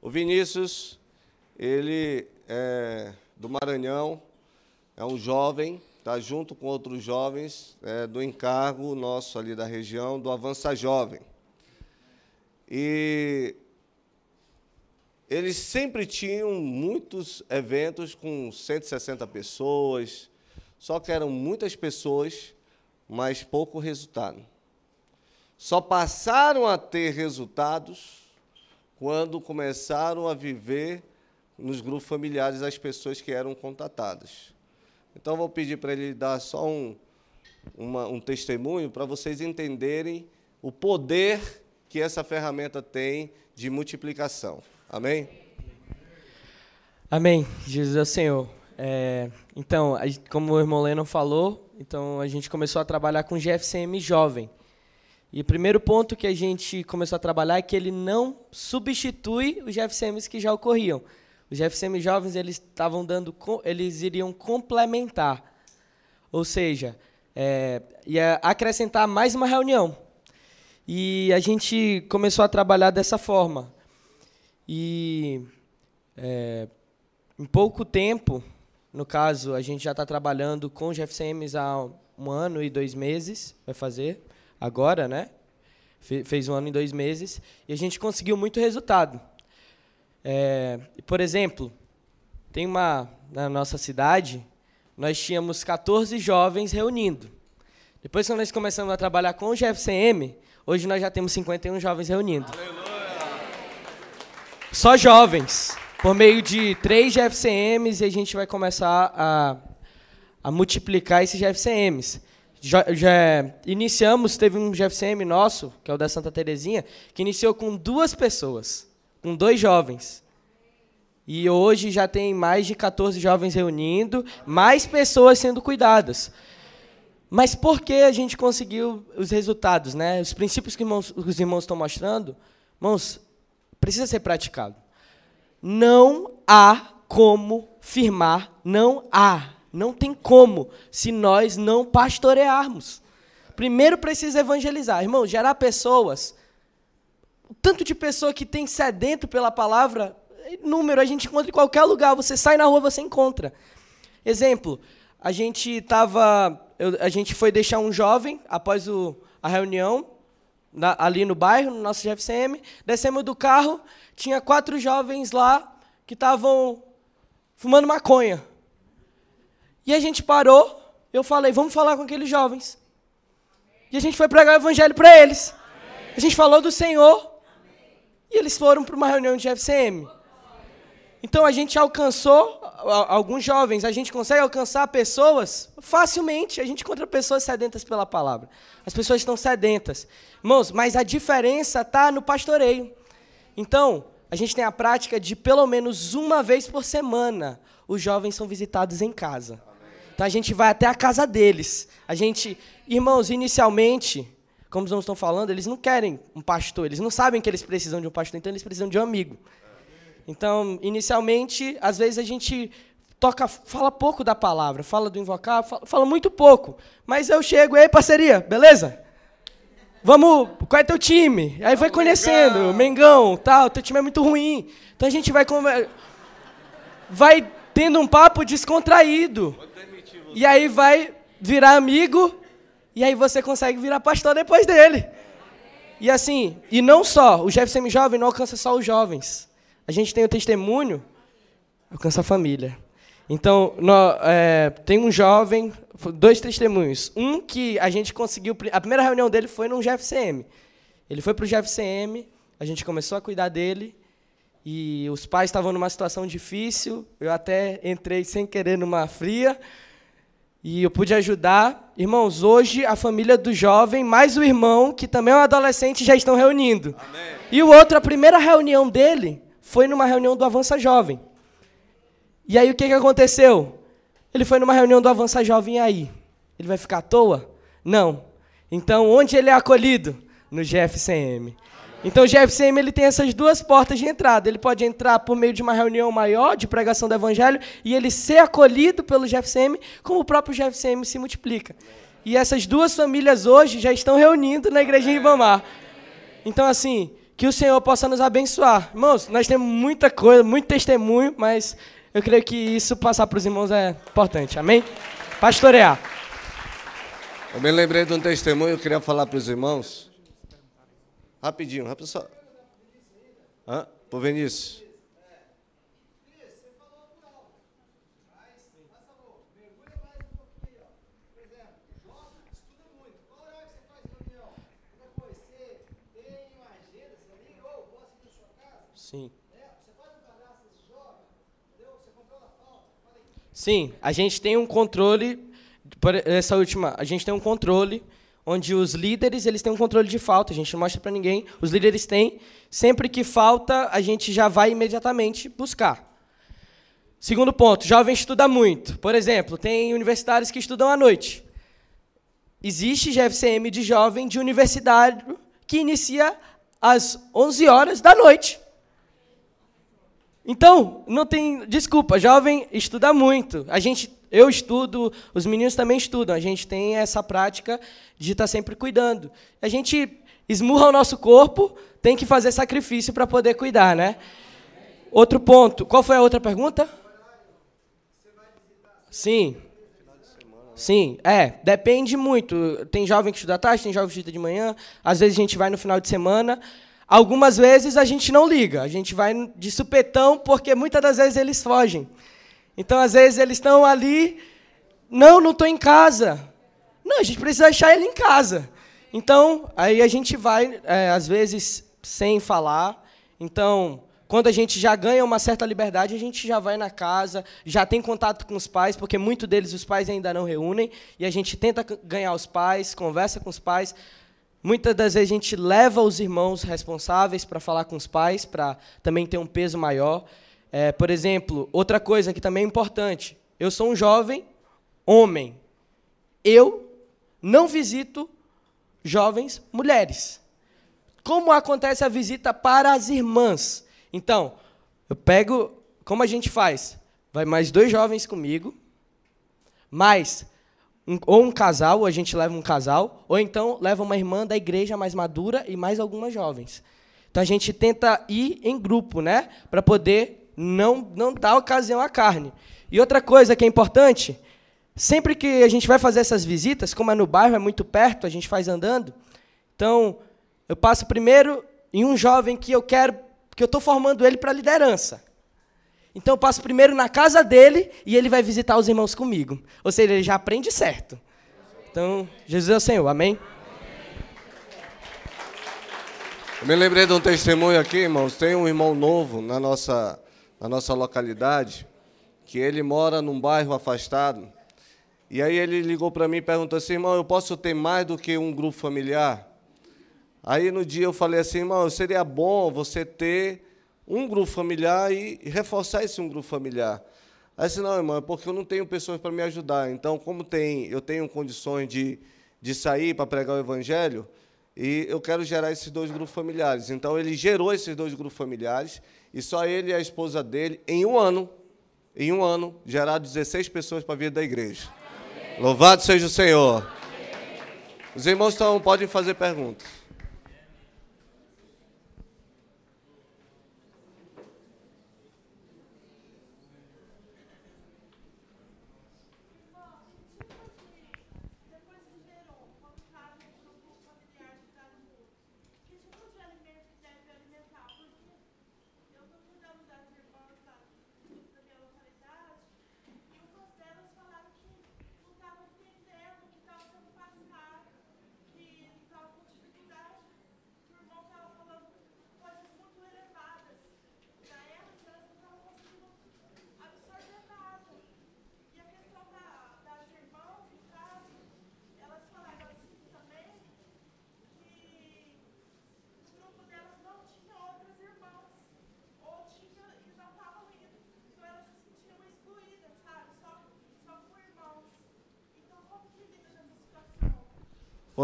O Vinícius, ele é do Maranhão, é um jovem, está junto com outros jovens é, do encargo nosso ali da região, do Avança Jovem. E eles sempre tinham muitos eventos com 160 pessoas, Só que eram muitas pessoas, mas pouco resultado. Só passaram a ter resultados quando começaram a viver nos grupos familiares as pessoas que eram contatadas. Então, vou pedir para ele dar só um, uma, um testemunho para vocês entenderem o poder que essa ferramenta tem de multiplicação. Amém? Amém. Jesus é o Senhor. É, então, como o irmão Lennon falou, então a gente começou a trabalhar com GFCM jovem. E o primeiro ponto que a gente começou a trabalhar é que ele não substitui os GFCMs que já ocorriam. Os GFCM jovens eles estavam dando, eles iriam complementar, ou seja, é, ia acrescentar mais uma reunião. E a gente começou a trabalhar dessa forma. E é, em pouco tempo, no caso, a gente já está trabalhando com os GFCMs há um ano e dois meses, vai fazer agora, né? Fez um ano e dois meses, e a gente conseguiu muito resultado. É, por exemplo, tem uma na nossa cidade, nós tínhamos 14 jovens reunindo. Depois que nós começamos a trabalhar com o GFCM, hoje nós já temos 51 jovens reunindo. Aleluia. Só jovens, por meio de três GFCMs, e a gente vai começar a, a multiplicar esses GFCMs. Já, já, iniciamos, teve um GFCM nosso, que é o da Santa Terezinha, que iniciou com duas pessoas, com dois jovens. E hoje já tem mais de 14 jovens reunindo, mais pessoas sendo cuidadas. Mas por que a gente conseguiu os resultados, né? Os princípios que os irmãos estão mostrando, irmãos, precisa ser praticado. Não há como firmar, não há, não tem como, se nós não pastorearmos. Primeiro precisa evangelizar, irmão, gerar pessoas. O tanto de pessoa que tem sedento pela palavra, número a gente encontra em qualquer lugar. Você sai na rua, você encontra. Exemplo, a gente estava eu, a gente foi deixar um jovem após o, a reunião, na, ali no bairro, no nosso GFCM. Descemos do carro, tinha quatro jovens lá que estavam fumando maconha. E a gente parou, eu falei, vamos falar com aqueles jovens. E a gente foi pregar o evangelho para eles. A gente falou do Senhor. E eles foram para uma reunião de GFCM. Então a gente alcançou alguns jovens, a gente consegue alcançar pessoas facilmente. A gente encontra pessoas sedentas pela palavra. As pessoas estão sedentas. Irmãos, mas a diferença está no pastoreio. Então, a gente tem a prática de pelo menos uma vez por semana os jovens são visitados em casa. Então a gente vai até a casa deles. A gente, irmãos, inicialmente, como os irmãos estão falando, eles não querem um pastor, eles não sabem que eles precisam de um pastor, então eles precisam de um amigo. Então, inicialmente, às vezes a gente toca, fala pouco da palavra, fala do invocar, fala, fala muito pouco. Mas eu chego, ei, parceria, beleza? Vamos, qual é teu time? Aí vai conhecendo, Mengão, tal, teu time é muito ruim. Então a gente vai vai tendo um papo descontraído. E aí vai virar amigo, e aí você consegue virar pastor depois dele. E assim, e não só, o Jefferson Jovem não alcança só os jovens a gente tem o testemunho, alcança a família. Então, é, tem um jovem, dois testemunhos. Um que a gente conseguiu. A primeira reunião dele foi no GFCM. Ele foi para o GFCM, a gente começou a cuidar dele. E os pais estavam numa situação difícil. Eu até entrei sem querer numa fria. E eu pude ajudar. Irmãos, hoje a família do jovem, mais o irmão, que também é um adolescente, já estão reunindo. Amém. E o outro, a primeira reunião dele foi numa reunião do Avança Jovem. E aí o que, que aconteceu? Ele foi numa reunião do Avança Jovem aí. Ele vai ficar à toa? Não. Então, onde ele é acolhido? No GFCM. Então, o GFCM ele tem essas duas portas de entrada. Ele pode entrar por meio de uma reunião maior de pregação do Evangelho e ele ser acolhido pelo GFCM, como o próprio GFCM se multiplica. E essas duas famílias hoje já estão reunindo na igreja Ribamar. Então, assim, que o Senhor possa nos abençoar. Irmãos, nós temos muita coisa, muito testemunho, mas eu creio que isso passar para os irmãos é importante. Amém? Pastorear. Eu me lembrei de um testemunho, eu queria falar para os irmãos. Rapidinho, rapidinho só. Hã? Por Vinícius. Sim. Sim, a gente tem um controle, essa última, a gente tem um controle onde os líderes eles têm um controle de falta, a gente não mostra para ninguém, os líderes têm, sempre que falta, a gente já vai imediatamente buscar. Segundo ponto, jovem estuda muito. Por exemplo, tem universitários que estudam à noite. Existe GFCM de jovem de universitário que inicia às 11 horas da noite. Então, não tem desculpa, jovem estuda muito. A gente, eu estudo, os meninos também estudam. A gente tem essa prática de estar sempre cuidando. A gente esmurra o nosso corpo, tem que fazer sacrifício para poder cuidar, né? Outro ponto. Qual foi a outra pergunta? Sim. Sim, é, depende muito. Tem jovem que estuda tarde, tem jovem que estuda de manhã. Às vezes a gente vai no final de semana. Algumas vezes a gente não liga, a gente vai de supetão, porque muitas das vezes eles fogem. Então, às vezes, eles estão ali, não, não estou em casa. Não, a gente precisa achar ele em casa. Então, aí a gente vai, é, às vezes, sem falar. Então, quando a gente já ganha uma certa liberdade, a gente já vai na casa, já tem contato com os pais, porque muitos deles os pais ainda não reúnem, e a gente tenta ganhar os pais, conversa com os pais, Muitas das vezes a gente leva os irmãos responsáveis para falar com os pais, para também ter um peso maior. É, por exemplo, outra coisa que também é importante: eu sou um jovem homem. Eu não visito jovens mulheres. Como acontece a visita para as irmãs? Então, eu pego. Como a gente faz? Vai mais dois jovens comigo, mais um, ou um casal, ou a gente leva um casal, ou então leva uma irmã da igreja mais madura e mais algumas jovens. Então a gente tenta ir em grupo, né, para poder não não dar ocasião à carne. E outra coisa que é importante, sempre que a gente vai fazer essas visitas, como é no bairro, é muito perto, a gente faz andando. Então, eu passo primeiro em um jovem que eu quero, que eu estou formando ele para liderança. Então eu passo primeiro na casa dele e ele vai visitar os irmãos comigo. Ou seja, ele já aprende certo. Então, Jesus é o Senhor, amém? Eu me lembrei de um testemunho aqui, irmãos. Tem um irmão novo na nossa, na nossa localidade, que ele mora num bairro afastado. E aí ele ligou para mim e perguntou assim, irmão, eu posso ter mais do que um grupo familiar? Aí no dia eu falei assim, irmão, seria bom você ter um grupo familiar e reforçar esse um grupo familiar. Aí disse, não, irmão, é porque eu não tenho pessoas para me ajudar. Então, como tem, eu tenho condições de, de sair para pregar o evangelho, e eu quero gerar esses dois grupos familiares. Então, ele gerou esses dois grupos familiares, e só ele e a esposa dele, em um ano, em um ano, geraram 16 pessoas para a vida da igreja. Amém. Louvado seja o Senhor. Amém. Os irmãos estão, podem fazer perguntas.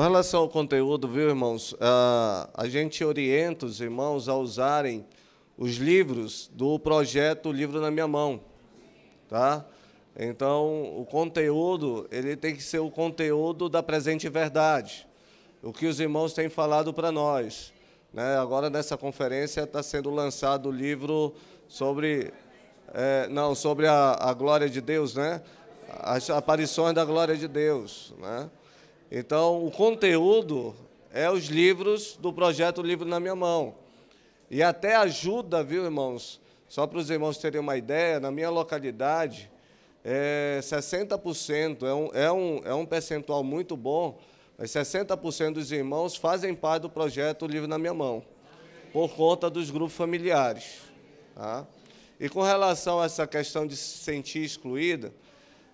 Com relação ao conteúdo, viu, irmãos, a gente orienta os irmãos a usarem os livros do projeto Livro na Minha Mão, tá? Então, o conteúdo, ele tem que ser o conteúdo da presente verdade, o que os irmãos têm falado para nós. Né? Agora, nessa conferência, está sendo lançado o livro sobre, é, não, sobre a, a glória de Deus, né? As aparições da glória de Deus, né? Então, o conteúdo é os livros do projeto Livro na Minha Mão. E até ajuda, viu, irmãos? Só para os irmãos terem uma ideia, na minha localidade, é 60%, é um, é, um, é um percentual muito bom, mas 60% dos irmãos fazem parte do projeto Livro na Minha Mão. por conta dos grupos familiares. Tá? E com relação a essa questão de se sentir excluída,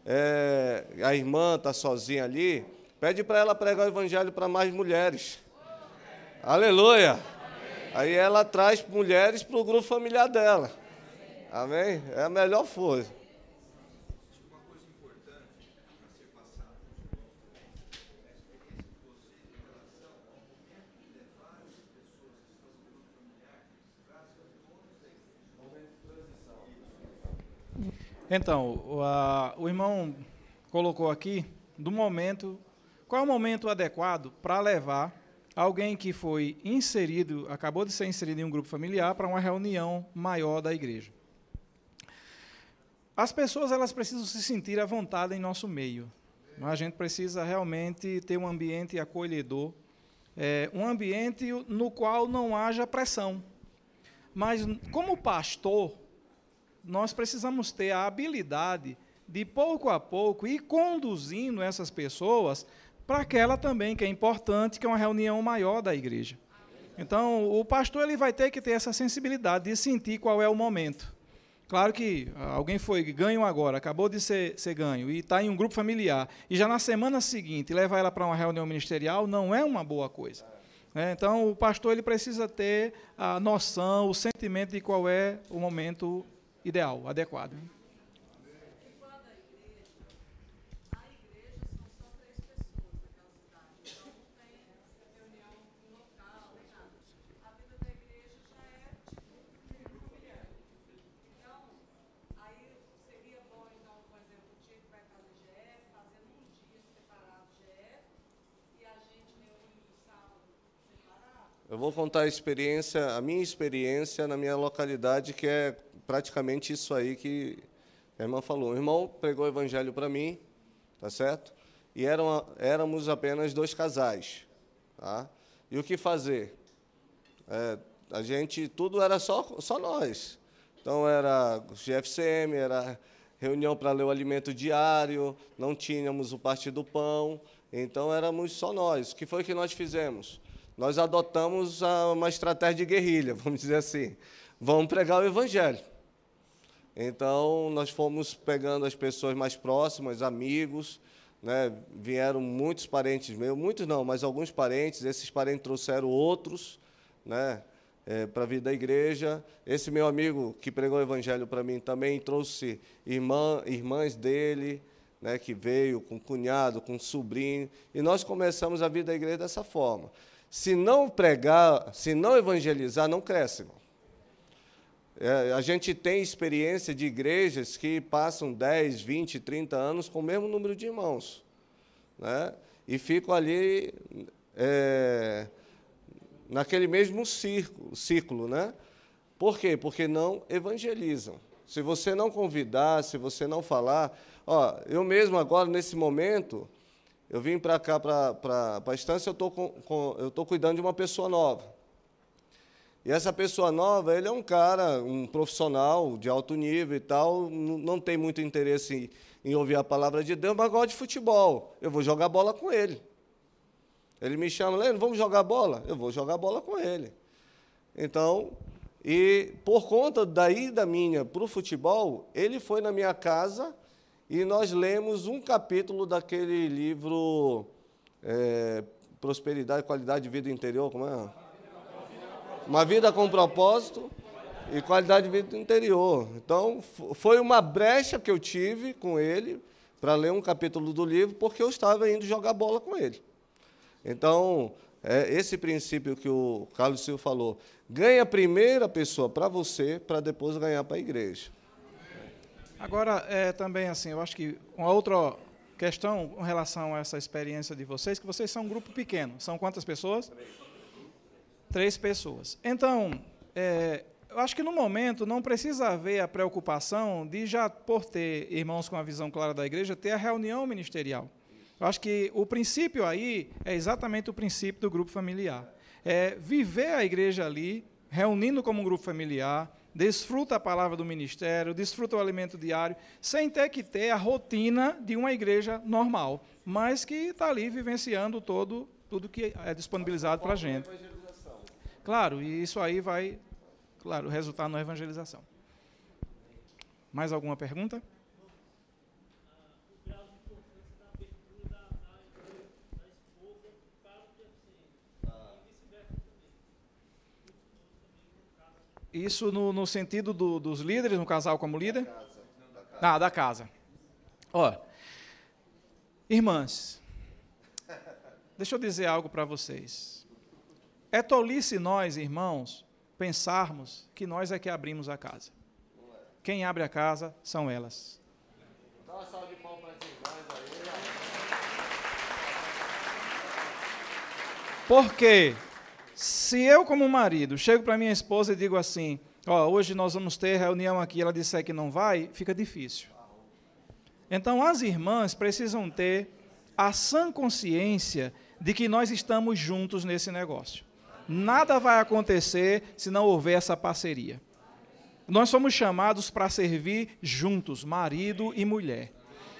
é, a irmã está sozinha ali, pede para ela pregar o evangelho para mais mulheres. Aleluia! Aí ela traz mulheres para o grupo familiar dela. Amém? É a melhor coisa. Então, o, a, o irmão colocou aqui do momento, qual é o momento adequado para levar alguém que foi inserido, acabou de ser inserido em um grupo familiar para uma reunião maior da igreja. As pessoas elas precisam se sentir à vontade em nosso meio. A gente precisa realmente ter um ambiente acolhedor, é, um ambiente no qual não haja pressão. Mas como pastor, nós precisamos ter a habilidade de pouco a pouco ir conduzindo essas pessoas para aquela também que é importante, que é uma reunião maior da igreja. Então, o pastor ele vai ter que ter essa sensibilidade de sentir qual é o momento. Claro que alguém foi ganho agora, acabou de ser, ser ganho, e está em um grupo familiar, e já na semana seguinte levar ela para uma reunião ministerial, não é uma boa coisa. Né? Então, o pastor ele precisa ter a noção, o sentimento de qual é o momento ideal, adequado. Eu vou contar a experiência, a minha experiência na minha localidade, que é praticamente isso aí que a irmã falou. O irmão pregou o evangelho para mim, tá certo? E eram, éramos apenas dois casais, tá? E o que fazer? É, a gente, tudo era só, só nós. Então, era GFCM, era reunião para ler o alimento diário, não tínhamos o partido do pão, então éramos só nós. O que foi que nós fizemos? Nós adotamos uma estratégia de guerrilha, vamos dizer assim. Vamos pregar o evangelho. Então, nós fomos pegando as pessoas mais próximas, amigos, né? vieram muitos parentes meus, muitos não, mas alguns parentes, esses parentes trouxeram outros né? É, para vir da igreja. Esse meu amigo que pregou o evangelho para mim também trouxe irmã, irmãs dele, né? que veio com cunhado, com sobrinho, e nós começamos a vida da igreja dessa forma. Se não pregar, se não evangelizar, não cresce, irmão. É, a gente tem experiência de igrejas que passam 10, 20, 30 anos com o mesmo número de irmãos. Né? E ficam ali é, naquele mesmo círculo, ciclo. Né? Por quê? Porque não evangelizam. Se você não convidar, se você não falar. Ó, eu mesmo agora, nesse momento, eu vim para cá, para a estância, eu estou cuidando de uma pessoa nova. E essa pessoa nova, ele é um cara, um profissional de alto nível e tal, não tem muito interesse em, em ouvir a palavra de Deus, mas gosta de futebol. Eu vou jogar bola com ele. Ele me chama, Leno, vamos jogar bola? Eu vou jogar bola com ele. Então, e por conta da ida minha para o futebol, ele foi na minha casa e nós lemos um capítulo daquele livro é, Prosperidade Qualidade de Vida Interior, como é? Uma vida com propósito e qualidade de vida interior. Então, foi uma brecha que eu tive com ele para ler um capítulo do livro, porque eu estava indo jogar bola com ele. Então, é esse princípio que o Carlos Silva falou. Ganha a primeira pessoa para você, para depois ganhar para a igreja. Agora, é também assim, eu acho que uma outra questão com relação a essa experiência de vocês, que vocês são um grupo pequeno. São quantas pessoas? Três. Pessoas. Então, é, eu acho que no momento não precisa haver a preocupação de já, por ter irmãos com a visão clara da igreja, ter a reunião ministerial. Eu acho que o princípio aí é exatamente o princípio do grupo familiar. É viver a igreja ali, reunindo como um grupo familiar, desfruta a palavra do ministério, desfruta o alimento diário, sem ter que ter a rotina de uma igreja normal, mas que está ali vivenciando todo tudo que é disponibilizado para a gente. Claro, e isso aí vai, claro, resultar na evangelização. Mais alguma pergunta? Isso no, no sentido do, dos líderes, no casal como líder? Ah, da casa. Ó, irmãs, deixa eu dizer algo para vocês. É tolice nós, irmãos, pensarmos que nós é que abrimos a casa. Quem abre a casa são elas. Dá uma salva de palmas para as irmãs aí. Por quê? Se eu, como marido, chego para minha esposa e digo assim: Ó, hoje nós vamos ter reunião aqui, ela disser que não vai, fica difícil. Então, as irmãs precisam ter a sã consciência de que nós estamos juntos nesse negócio. Nada vai acontecer se não houver essa parceria. Nós somos chamados para servir juntos, marido e mulher.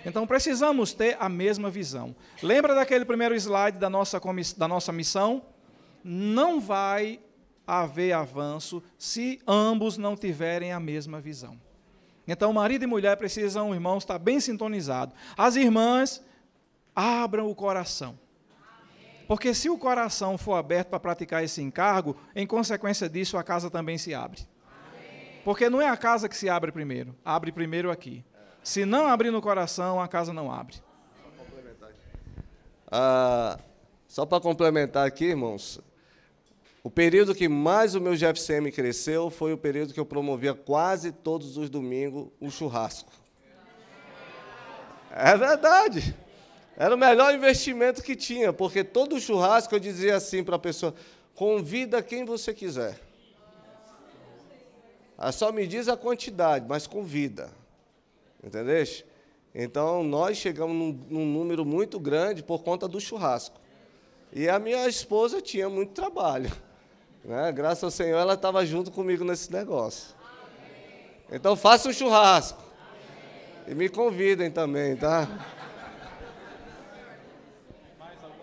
Então precisamos ter a mesma visão. Lembra daquele primeiro slide da nossa, da nossa missão? Não vai haver avanço se ambos não tiverem a mesma visão. Então, marido e mulher precisam, irmãos, estar bem sintonizados. As irmãs, abram o coração. Porque se o coração for aberto para praticar esse encargo, em consequência disso, a casa também se abre. Porque não é a casa que se abre primeiro, abre primeiro aqui. Se não abrir no coração, a casa não abre. Ah, só para complementar aqui, irmãos, o período que mais o meu GFCM cresceu foi o período que eu promovia quase todos os domingos um churrasco. É verdade. Era o melhor investimento que tinha, porque todo churrasco eu dizia assim para a pessoa: convida quem você quiser. Ah, só me diz a quantidade, mas convida. Entendeu? Então, nós chegamos num, num número muito grande por conta do churrasco. E a minha esposa tinha muito trabalho. Né? Graças ao Senhor, ela estava junto comigo nesse negócio. Então faça um churrasco. E me convidem também, tá?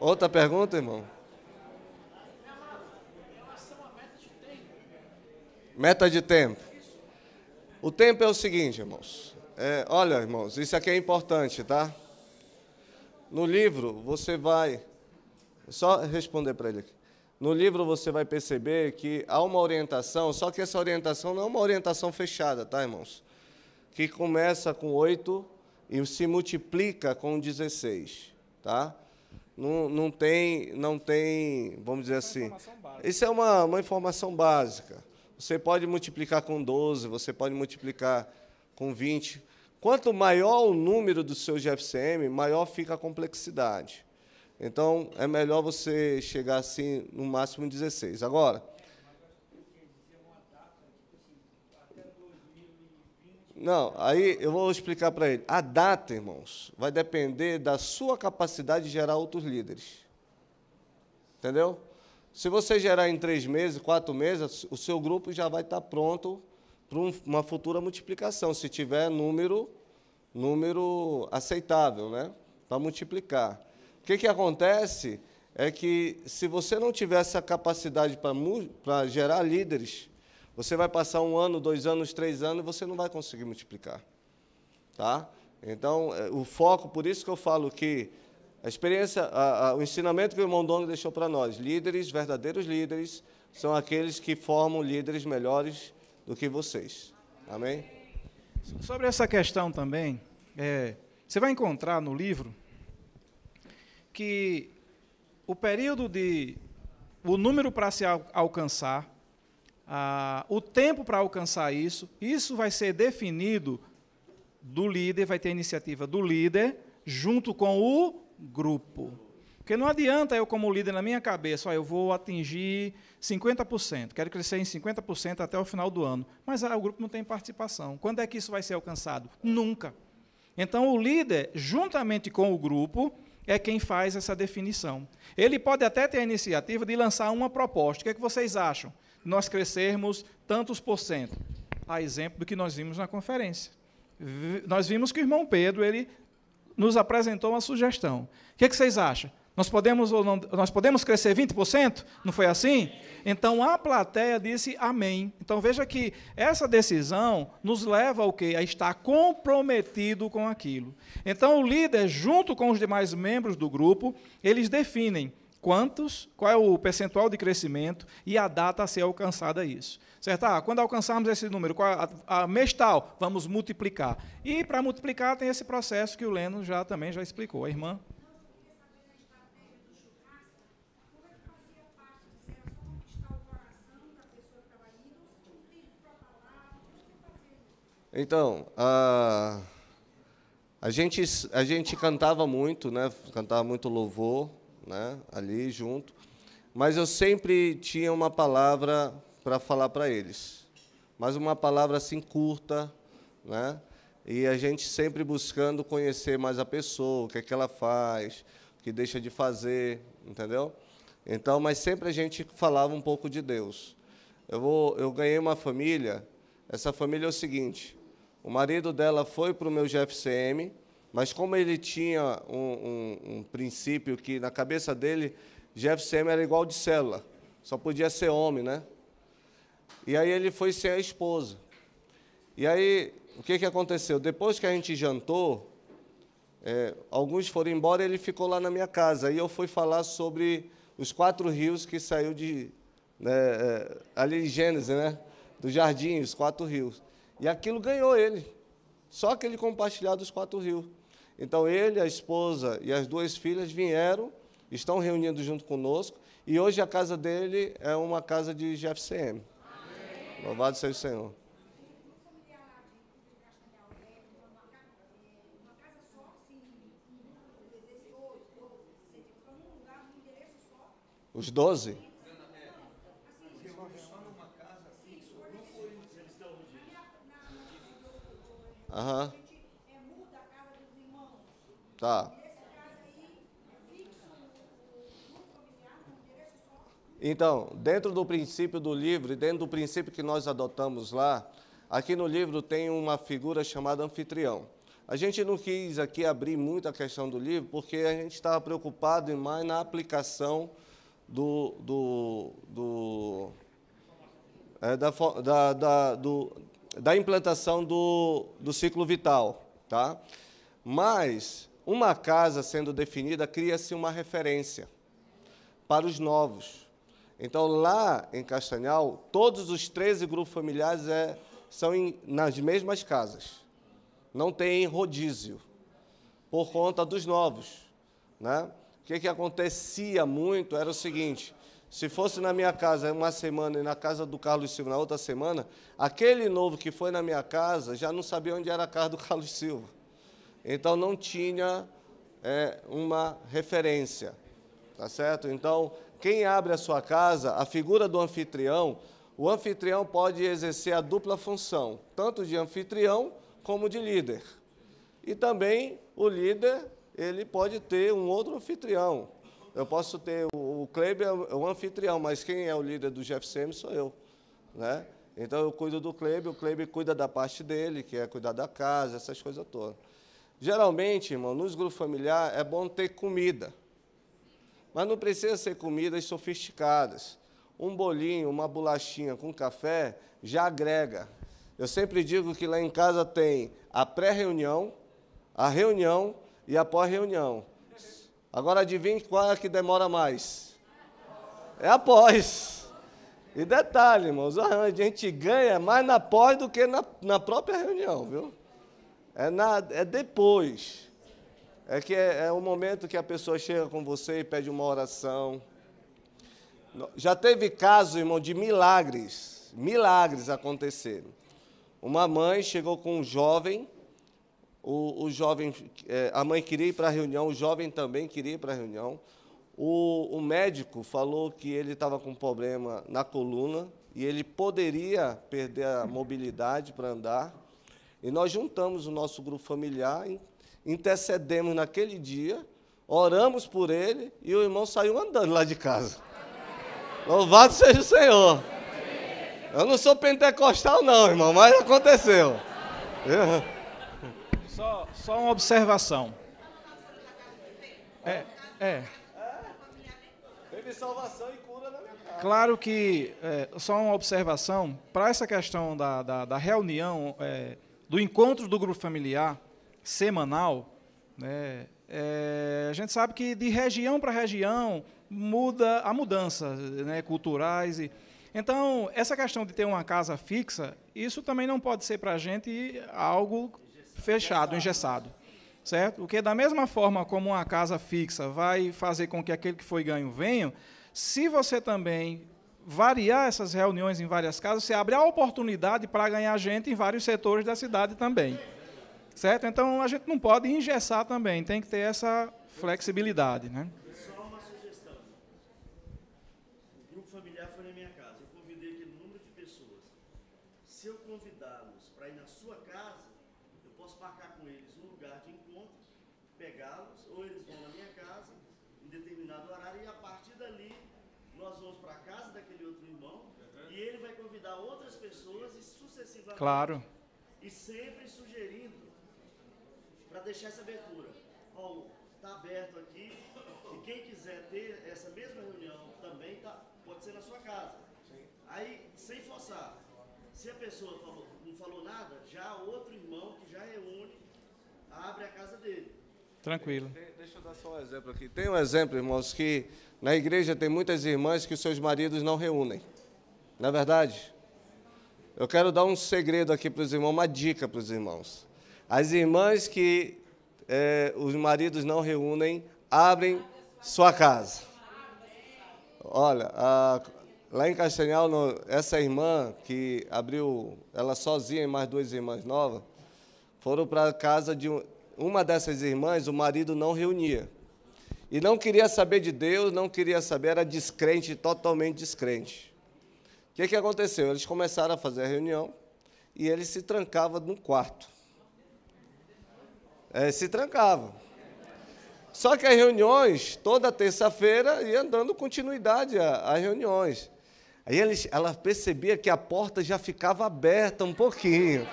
Outra pergunta, irmão? Meta de tempo. O tempo é o seguinte, irmãos. É, olha, irmãos, isso aqui é importante, tá? No livro, você vai. Só responder para ele aqui. No livro você vai perceber que há uma orientação, só que essa orientação não é uma orientação fechada, tá, irmãos? Que começa com 8 e se multiplica com 16, tá? Não, não, tem, não tem, vamos dizer assim. Isso é uma, uma informação básica. Você pode multiplicar com 12, você pode multiplicar com 20. Quanto maior o número do seu GFCM, maior fica a complexidade. Então, é melhor você chegar assim, no máximo 16. Agora, Não, aí eu vou explicar para ele. A data, irmãos, vai depender da sua capacidade de gerar outros líderes. Entendeu? Se você gerar em três meses, quatro meses, o seu grupo já vai estar pronto para uma futura multiplicação, se tiver número, número aceitável, né? Para multiplicar. O que, que acontece é que, se você não tiver essa capacidade para gerar líderes, você vai passar um ano, dois anos, três anos e você não vai conseguir multiplicar. Tá? Então, é, o foco, por isso que eu falo que a experiência, a, a, o ensinamento que o irmão Dono deixou para nós, líderes, verdadeiros líderes, são aqueles que formam líderes melhores do que vocês. Amém? Sobre essa questão também, é, você vai encontrar no livro que o período de. o número para se alcançar, ah, o tempo para alcançar isso, isso vai ser definido do líder, vai ter iniciativa do líder, junto com o grupo. Porque não adianta eu, como líder, na minha cabeça, ó, eu vou atingir 50%, quero crescer em 50% até o final do ano. Mas ah, o grupo não tem participação. Quando é que isso vai ser alcançado? Nunca. Então, o líder, juntamente com o grupo, é quem faz essa definição. Ele pode até ter a iniciativa de lançar uma proposta. O que, é que vocês acham? Nós crescermos tantos por cento. A exemplo do que nós vimos na conferência. Nós vimos que o irmão Pedro ele nos apresentou uma sugestão. O que, é que vocês acham? Nós podemos, ou não, nós podemos crescer 20%? Não foi assim? Então a plateia disse amém. Então veja que essa decisão nos leva ao quê? A estar comprometido com aquilo. Então o líder, junto com os demais membros do grupo, eles definem quantos, qual é o percentual de crescimento e a data a ser alcançada isso. Certo? Ah, quando alcançarmos esse número, a, a, mês tal, vamos multiplicar. E para multiplicar tem esse processo que o Leno já também já explicou. A irmã Então, a, a, gente, a gente cantava muito, né? cantava muito louvor né? ali junto, mas eu sempre tinha uma palavra para falar para eles, mas uma palavra assim curta, né? e a gente sempre buscando conhecer mais a pessoa, o que é que ela faz, o que deixa de fazer, entendeu? Então, mas sempre a gente falava um pouco de Deus. Eu, vou, eu ganhei uma família, essa família é o seguinte, o marido dela foi para o meu GFCM, mas como ele tinha um, um, um, princípio que na cabeça dele GFCM era igual de célula, só podia ser homem, né? E aí ele foi ser a esposa. E aí o que, que aconteceu? Depois que a gente jantou, é, alguns foram embora, ele ficou lá na minha casa. Aí eu fui falar sobre os quatro rios que saiu de né, é, ali em Gênesis, né? Do jardim, os quatro rios. E aquilo ganhou ele. Só aquele compartilhar dos quatro rios. Então ele, a esposa e as duas filhas vieram, estão reunindo junto conosco, e hoje a casa dele é uma casa de GFCM. Amém. Louvado seja o Senhor. Os doze? Aham. Tá. Então, dentro do princípio do livro, e dentro do princípio que nós adotamos lá, aqui no livro tem uma figura chamada anfitrião. A gente não quis aqui abrir muito a questão do livro, porque a gente estava preocupado mais na aplicação do, do, do, é, da, da, da, do, da implantação do, do ciclo vital. Tá? Mas, uma casa sendo definida, cria-se uma referência para os novos. Então, lá em Castanhal, todos os 13 grupos familiares é, são em, nas mesmas casas. Não tem rodízio, por conta dos novos. Né? O que, que acontecia muito era o seguinte: se fosse na minha casa uma semana e na casa do Carlos Silva na outra semana, aquele novo que foi na minha casa já não sabia onde era a casa do Carlos Silva. Então não tinha é, uma referência. Tá certo? Então, quem abre a sua casa, a figura do anfitrião, o anfitrião pode exercer a dupla função, tanto de anfitrião como de líder. E também o líder, ele pode ter um outro anfitrião. Eu posso ter o, o Kleber é o anfitrião, mas quem é o líder do GFCM sou eu, né? Então eu cuido do Kleber, o Kleber cuida da parte dele, que é cuidar da casa, essas coisas todas. Geralmente, irmão, nos grupos familiares é bom ter comida. Mas não precisa ser comidas sofisticadas. Um bolinho, uma bolachinha com café já agrega. Eu sempre digo que lá em casa tem a pré-reunião, a reunião e a pós-reunião. Agora adivinhe qual é que demora mais? É após. E detalhe, irmãos, a gente ganha mais na pós do que na, na própria reunião, viu? É, na, é depois. É que é, é o momento que a pessoa chega com você e pede uma oração. Já teve caso, irmão, de milagres. Milagres aconteceram. Uma mãe chegou com um jovem o, o jovem, é, a mãe queria ir para a reunião, o jovem também queria ir para a reunião. O, o médico falou que ele estava com problema na coluna e ele poderia perder a mobilidade para andar. E nós juntamos o nosso grupo familiar, intercedemos naquele dia, oramos por ele e o irmão saiu andando lá de casa. Louvado seja o Senhor. Eu não sou pentecostal, não, irmão, mas aconteceu. Só, só uma observação. É, é. De salvação e cura na minha casa. Claro que, é, só uma observação, para essa questão da, da, da reunião, é, do encontro do grupo familiar semanal, né, é, a gente sabe que de região para região muda a mudança né, culturais. E, então, essa questão de ter uma casa fixa, isso também não pode ser para a gente algo fechado, engessado. Certo? Porque da mesma forma como uma casa fixa vai fazer com que aquele que foi ganho venha, se você também variar essas reuniões em várias casas, você abre a oportunidade para ganhar gente em vários setores da cidade também. Certo? Então a gente não pode engessar também, tem que ter essa flexibilidade, né? Só uma sugestão. O grupo familiar foi na minha casa. Eu convidei aquele número de pessoas. Se eu convidá-los para ir na sua casa, eu posso marcar com eles um lugar de encontro, pegá-los, ou eles vão na minha casa em determinado horário e a partir dali nós vamos para a casa daquele outro irmão e ele vai convidar outras pessoas e sucessivamente. Claro. E sempre sugerindo para deixar essa abertura. Ó, tá aberto aqui e quem quiser ter essa mesma reunião também tá, pode ser na sua casa. Aí, sem forçar. Se a pessoa falou- não falou nada, já outro irmão que já reúne, abre a casa dele. Tranquilo. Deixa eu dar só um exemplo aqui. Tem um exemplo, irmãos, que na igreja tem muitas irmãs que os seus maridos não reúnem. Não é verdade? Eu quero dar um segredo aqui para os irmãos, uma dica para os irmãos. As irmãs que eh, os maridos não reúnem, abrem sua casa. Olha, a- lá em Castanhal, no- essa irmã que abriu, ela sozinha e mais duas irmãs novas, foram para a casa de um- uma dessas irmãs, o marido não reunia. E não queria saber de Deus, não queria saber, era descrente, totalmente descrente. O que, que aconteceu? Eles começaram a fazer a reunião e ele se trancava num quarto. É, se trancava. Só que as reuniões, toda terça-feira, ia dando continuidade às reuniões. Aí eles, ela percebia que a porta já ficava aberta um pouquinho.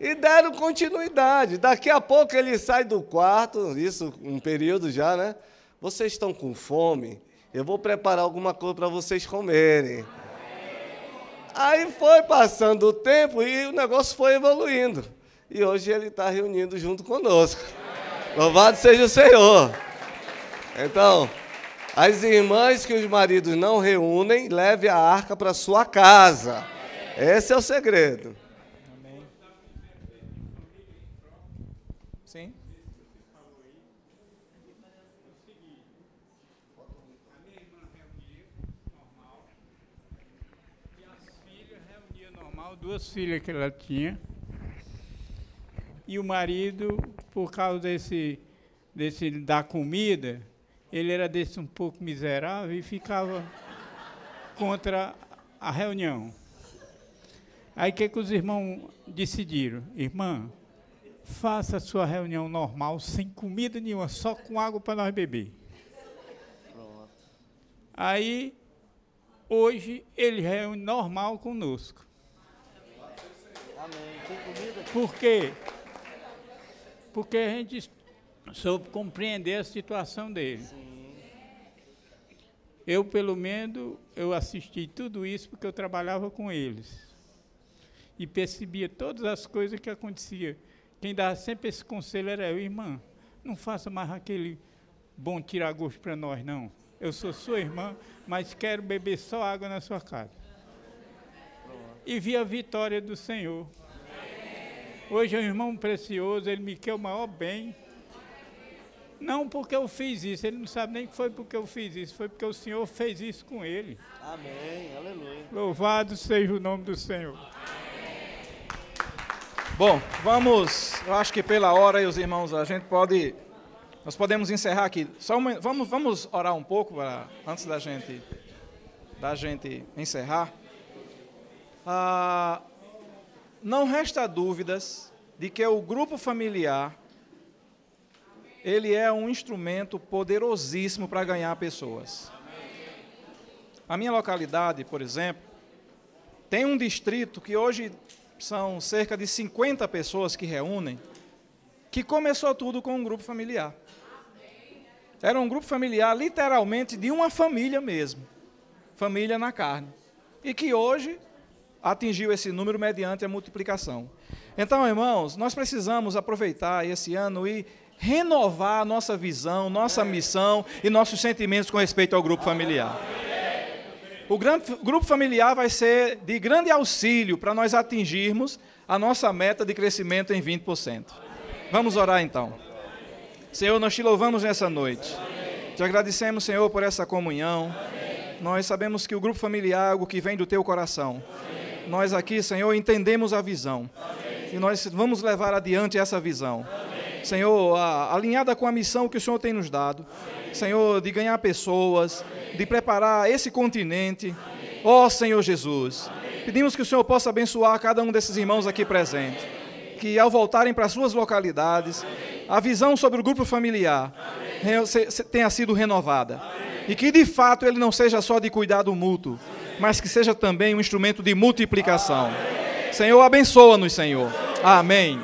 E deram continuidade. Daqui a pouco ele sai do quarto, isso um período já, né? Vocês estão com fome? Eu vou preparar alguma coisa para vocês comerem. Aí foi passando o tempo e o negócio foi evoluindo. E hoje ele está reunindo junto conosco. Louvado seja o Senhor. Então, as irmãs que os maridos não reúnem, leve a arca para sua casa. Esse é o segredo. Amém. Sim. E as filhas reunia normal, duas filhas que ela tinha. E o marido, por causa desse, desse da comida, ele era desse um pouco miserável e ficava contra a reunião. Aí o que, que os irmãos decidiram? Irmã, faça a sua reunião normal, sem comida nenhuma, só com água para nós beber. Aí Hoje ele reúne normal conosco. Amém. Tem comida? Por quê? Porque a gente soube compreender a situação dele. Eu, pelo menos, eu assisti tudo isso porque eu trabalhava com eles. E percebia todas as coisas que aconteciam. Quem dava sempre esse conselho era eu, irmã, não faça mais aquele bom tiragosto para nós, não. Eu sou sua irmã, mas quero beber só água na sua casa. E vi a vitória do Senhor. Hoje é um irmão precioso, ele me quer o maior bem. Não porque eu fiz isso, ele não sabe nem que foi porque eu fiz isso, foi porque o Senhor fez isso com ele. Amém. Aleluia. Louvado seja o nome do Senhor. Bom, vamos. Eu acho que pela hora aí, os irmãos, a gente pode. Nós podemos encerrar aqui. Só uma- vamos, vamos orar um pouco para, antes da gente, da gente encerrar. Ah, não resta dúvidas de que o grupo familiar ele é um instrumento poderosíssimo para ganhar pessoas. A minha localidade, por exemplo, tem um distrito que hoje são cerca de 50 pessoas que reúnem, que começou tudo com um grupo familiar. Era um grupo familiar, literalmente, de uma família mesmo. Família na carne. E que hoje atingiu esse número mediante a multiplicação. Então, irmãos, nós precisamos aproveitar esse ano e renovar a nossa visão, nossa missão e nossos sentimentos com respeito ao grupo familiar. O grupo familiar vai ser de grande auxílio para nós atingirmos a nossa meta de crescimento em 20%. Vamos orar então. Senhor, nós te louvamos nessa noite. Te agradecemos, Senhor, por essa comunhão. Nós sabemos que o grupo familiar é algo que vem do teu coração. Nós aqui, Senhor, entendemos a visão. E nós vamos levar adiante essa visão. Senhor, alinhada com a missão que o Senhor tem nos dado. Senhor, de ganhar pessoas, de preparar esse continente. Ó oh, Senhor Jesus, pedimos que o Senhor possa abençoar cada um desses irmãos aqui presentes. Que ao voltarem para suas localidades, a visão sobre o grupo familiar tenha sido renovada. E que de fato ele não seja só de cuidado mútuo, mas que seja também um instrumento de multiplicação. Senhor, abençoa-nos, Senhor. Amém.